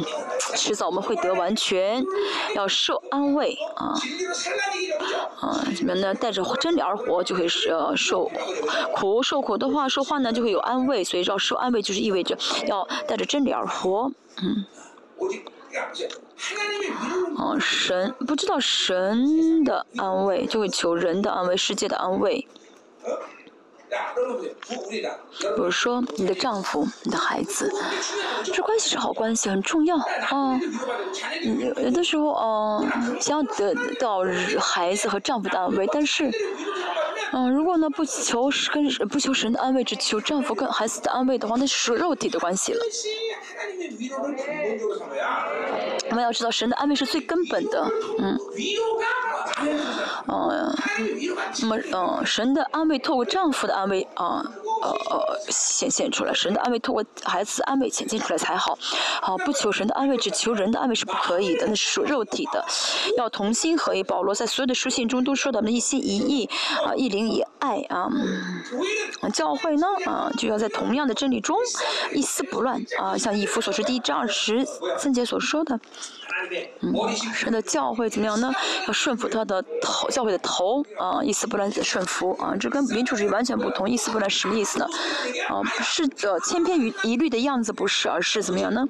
迟早我们会得完全，要受安慰啊，嗯，怎么呢？带着真理而活，就会是受苦；受苦的话，说话呢就会有安慰。所以要受安慰，就是意味着要带着真理而活。嗯，哦，神不知道神的安慰，就会求人的安慰，世界的安慰。比如说你的丈夫，你的孩子，这关系是好关系，很重要。嗯，有的时候，嗯，想要得到孩子和丈夫的安慰，但是，嗯，如果呢，不求跟不求神的安慰，只求丈夫跟孩子的安慰的话，那是属肉体的关系了。我们要知道神的安慰是最根本的，嗯，嗯，么嗯，神的安慰透过丈夫的安慰啊，呃呃显现出来，神的安慰透过孩子安慰显现出来才好，好不求神的安慰，只求人的安慰是不可以的，那是属肉体的，要同心合一。保罗在所有的书信中都说到们一心一意啊，一灵一爱啊，教会呢啊就要在同样的真理中一丝不乱啊，像一。福所书第一章二十，三杰所说的。嗯，神的教会怎么样呢？要顺服他的头，教会的头啊，一丝不乱的顺服啊。这跟民主主义完全不同，一丝不乱什么意思呢？啊，不是的，千篇一律的样子，不是而是怎么样呢？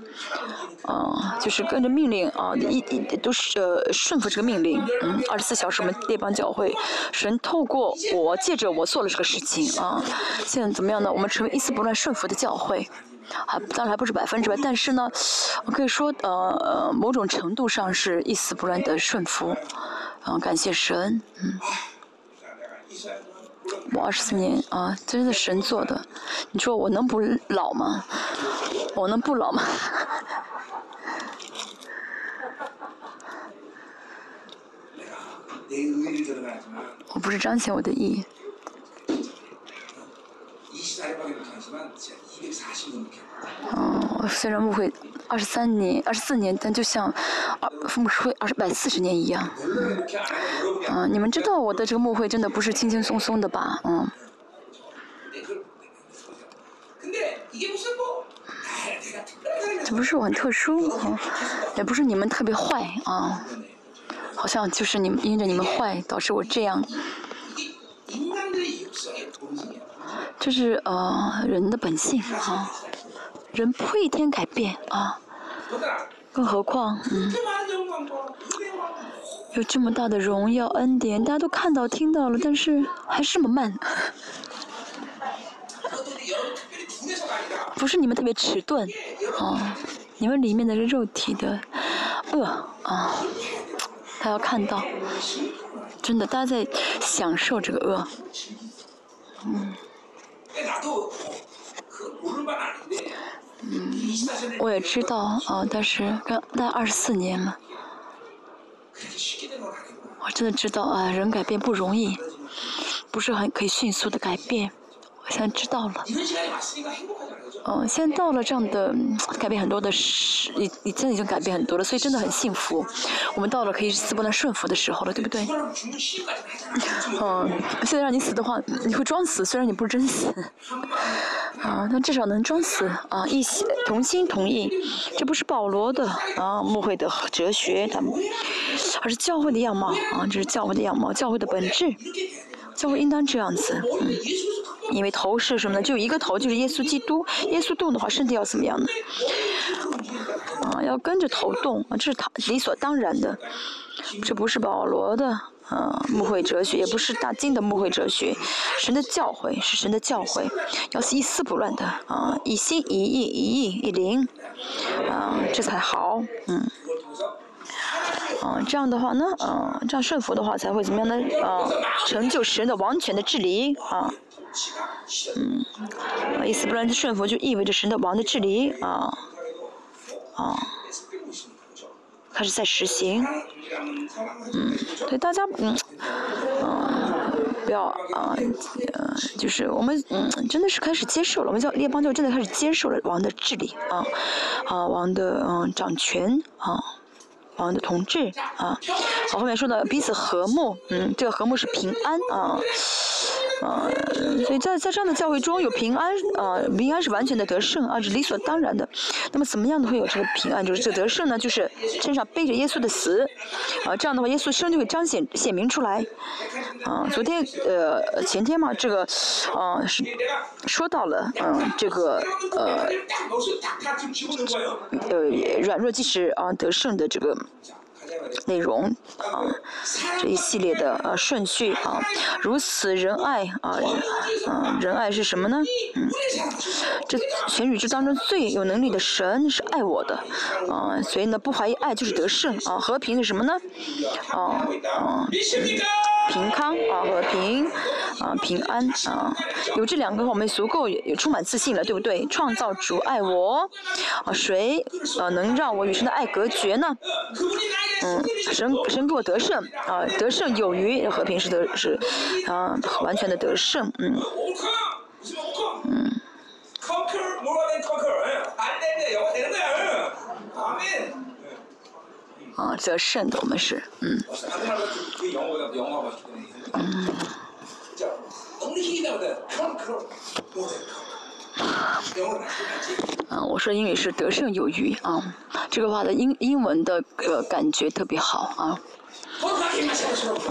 啊，就是跟着命令啊，一一都是呃，顺服这个命令。嗯，二十四小时，我们列邦教会神透过我，借着我做了这个事情啊，现在怎么样呢？我们成为一丝不乱顺服的教会。好，当然还不是百分之百，但是呢，我可以说，呃呃，某种程度上是一丝不乱的顺服，嗯，感谢神，嗯，我二十四年啊，真是神做的，你说我能不老吗？我能不老吗？我不是彰显我的意。义虽然牧会二十三年、二十四年，但就像二牧会二百四十年一样。嗯、你们知道我的这个牧会真的不是轻轻松松的吧？嗯。这不是我很特殊，也不是你们特别坏啊，好像就是你们因着你们坏导致我这样。这是呃人的本性啊人不会一天改变啊更何况嗯有这么大的荣耀恩典大家都看到听到了但是还是这么慢。不是你们特别迟钝啊你们里面的肉体的恶啊他要看到真的大家在享受这个恶嗯。我也知道啊但是那二十四年嘛。我真的知道啊人改变不容易不是很可以迅速的改变我现在知道了。嗯现在到了这样的改变很多的时你你真的已经改变很多了所以真的很幸福。我们到了可以死不能顺服的时候了对不对？嗯现在让你死的话你会装死虽然你不是真死。啊，他至少能装死啊，一心同心同意，这不是保罗的啊，穆会的哲学，他们，而是教会的样貌啊，这是教会的样貌，教会的本质，教会应当这样子，嗯，因为头是什么呢？就一个头，就是耶稣基督，耶稣动的话，身体要怎么样呢？啊，要跟着头动啊，这是他理所当然的，这不是保罗的嗯慕会哲学也不是大金的慕会哲学神的教诲是神的教诲要是一丝不乱的啊一心一意一意一灵啊这才好嗯。啊这样的话呢啊这样顺服的话才会怎么样呢？啊成就神的王权的治理啊嗯一丝不乱的顺服就意味着神的王的治理啊啊开始在实行。嗯，所以大家嗯，啊，不要啊，嗯，就是我们嗯，真的是开始接受了，我们叫列邦就真的开始接受了王的治理啊，啊，王的嗯掌权啊，王的统治啊，我后面说的彼此和睦，嗯，这个和睦是平安啊。啊，所以在在这样的教会中有平安啊，平安是完全的得胜啊，是理所当然的。那么怎么样的会有这个平安，就是这得胜呢？就是身上背着耶稣的死，啊，这样的话耶稣生就会彰显显明出来。啊，昨天呃前天嘛，这个啊是说到了嗯这个呃呃软弱即使啊得胜的这个。内容啊，这一系列的呃顺序啊，如此仁爱啊，嗯，仁爱是什么呢？嗯，这全宇宙当中最有能力的神是爱我的，啊，所以呢不怀疑爱就是得胜啊，和平是什么呢？啊啊，平平康啊，和平啊，平安啊，有这两个我们足够也也充满自信了，对不对？创造主爱我，啊谁啊能让我与神的爱隔绝呢？嗯。神神给我得胜啊，得胜有余，和平是得是啊，完全的得胜，嗯，嗯。啊，得胜的我们是，嗯。嗯。嗯，我说英语是得胜有余啊。这个话的英英文的个感觉特别好啊。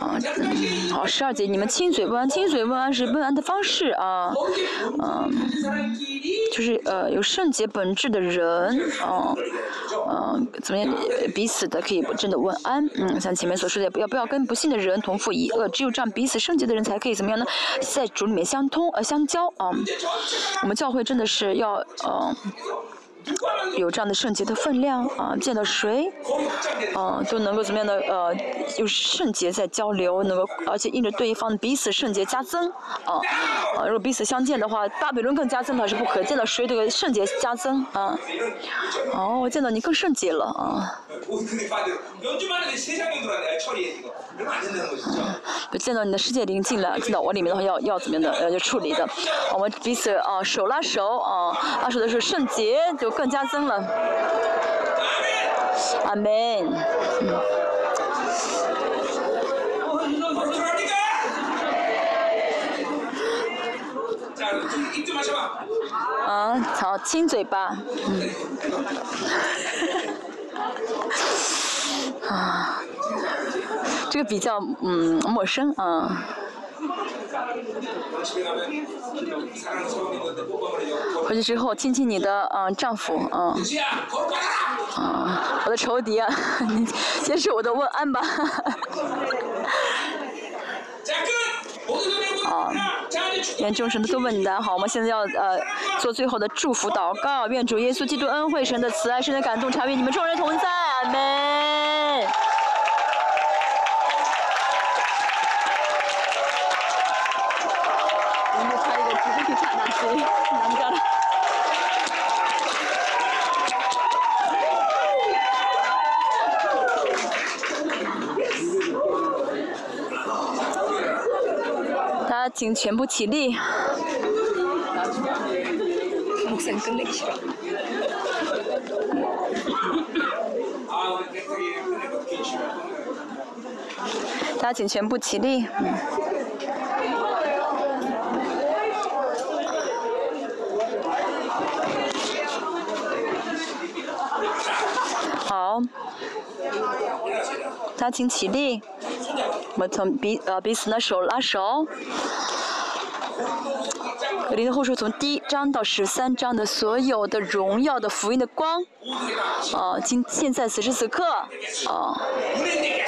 嗯，好，十二节，你们亲嘴问安，亲嘴问安是问安的方式啊，嗯，就是呃有圣洁本质的人，嗯，嗯怎么样彼此的可以真的问安，嗯，像前面所说的，不要不要跟不信的人同父一恶，只有这样彼此圣洁的人才可以怎么样呢，在主里面相通呃相交啊，我们教会真的是要嗯。有这样的圣洁的分量啊，见到谁，啊，都能够怎么样的呃，有圣洁在交流，能够而且因着对方彼此圣洁加增啊，啊，如果彼此相见的话，巴比伦更加增还是不可，见到谁这个圣洁加增啊，哦，见到你更圣洁了啊。就见到你的世界临近了，进到我里面的话要要怎么样的呃处理的？我们彼此啊手拉手啊，那时候的圣洁就更加增了。阿门。嗯。啊，好亲嘴巴。嗯。啊。这个比较嗯陌生啊。回去之后，亲亲你的嗯丈夫啊。啊，我的仇敌啊，接受我的问安吧。啊，愿众神都问你安好。我们现在要呃做最后的祝福祷告，愿主耶稣基督恩惠、神的慈爱、神的感动常与你们众人同在。阿门。请全部起立。大家请全部起立。好。大家请起立。我们从彼呃彼此的手拉手。格林的后书从第一章到十三章的所有的荣耀的福音的光，啊，今现在此时此刻，啊，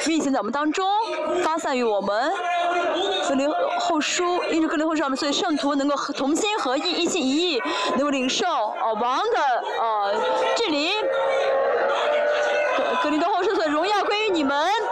运行在我们当中，发散于我们。格林后书，因为格林后书上面所以圣徒能够同心合意，一心一意，能够领受啊王的啊治理。格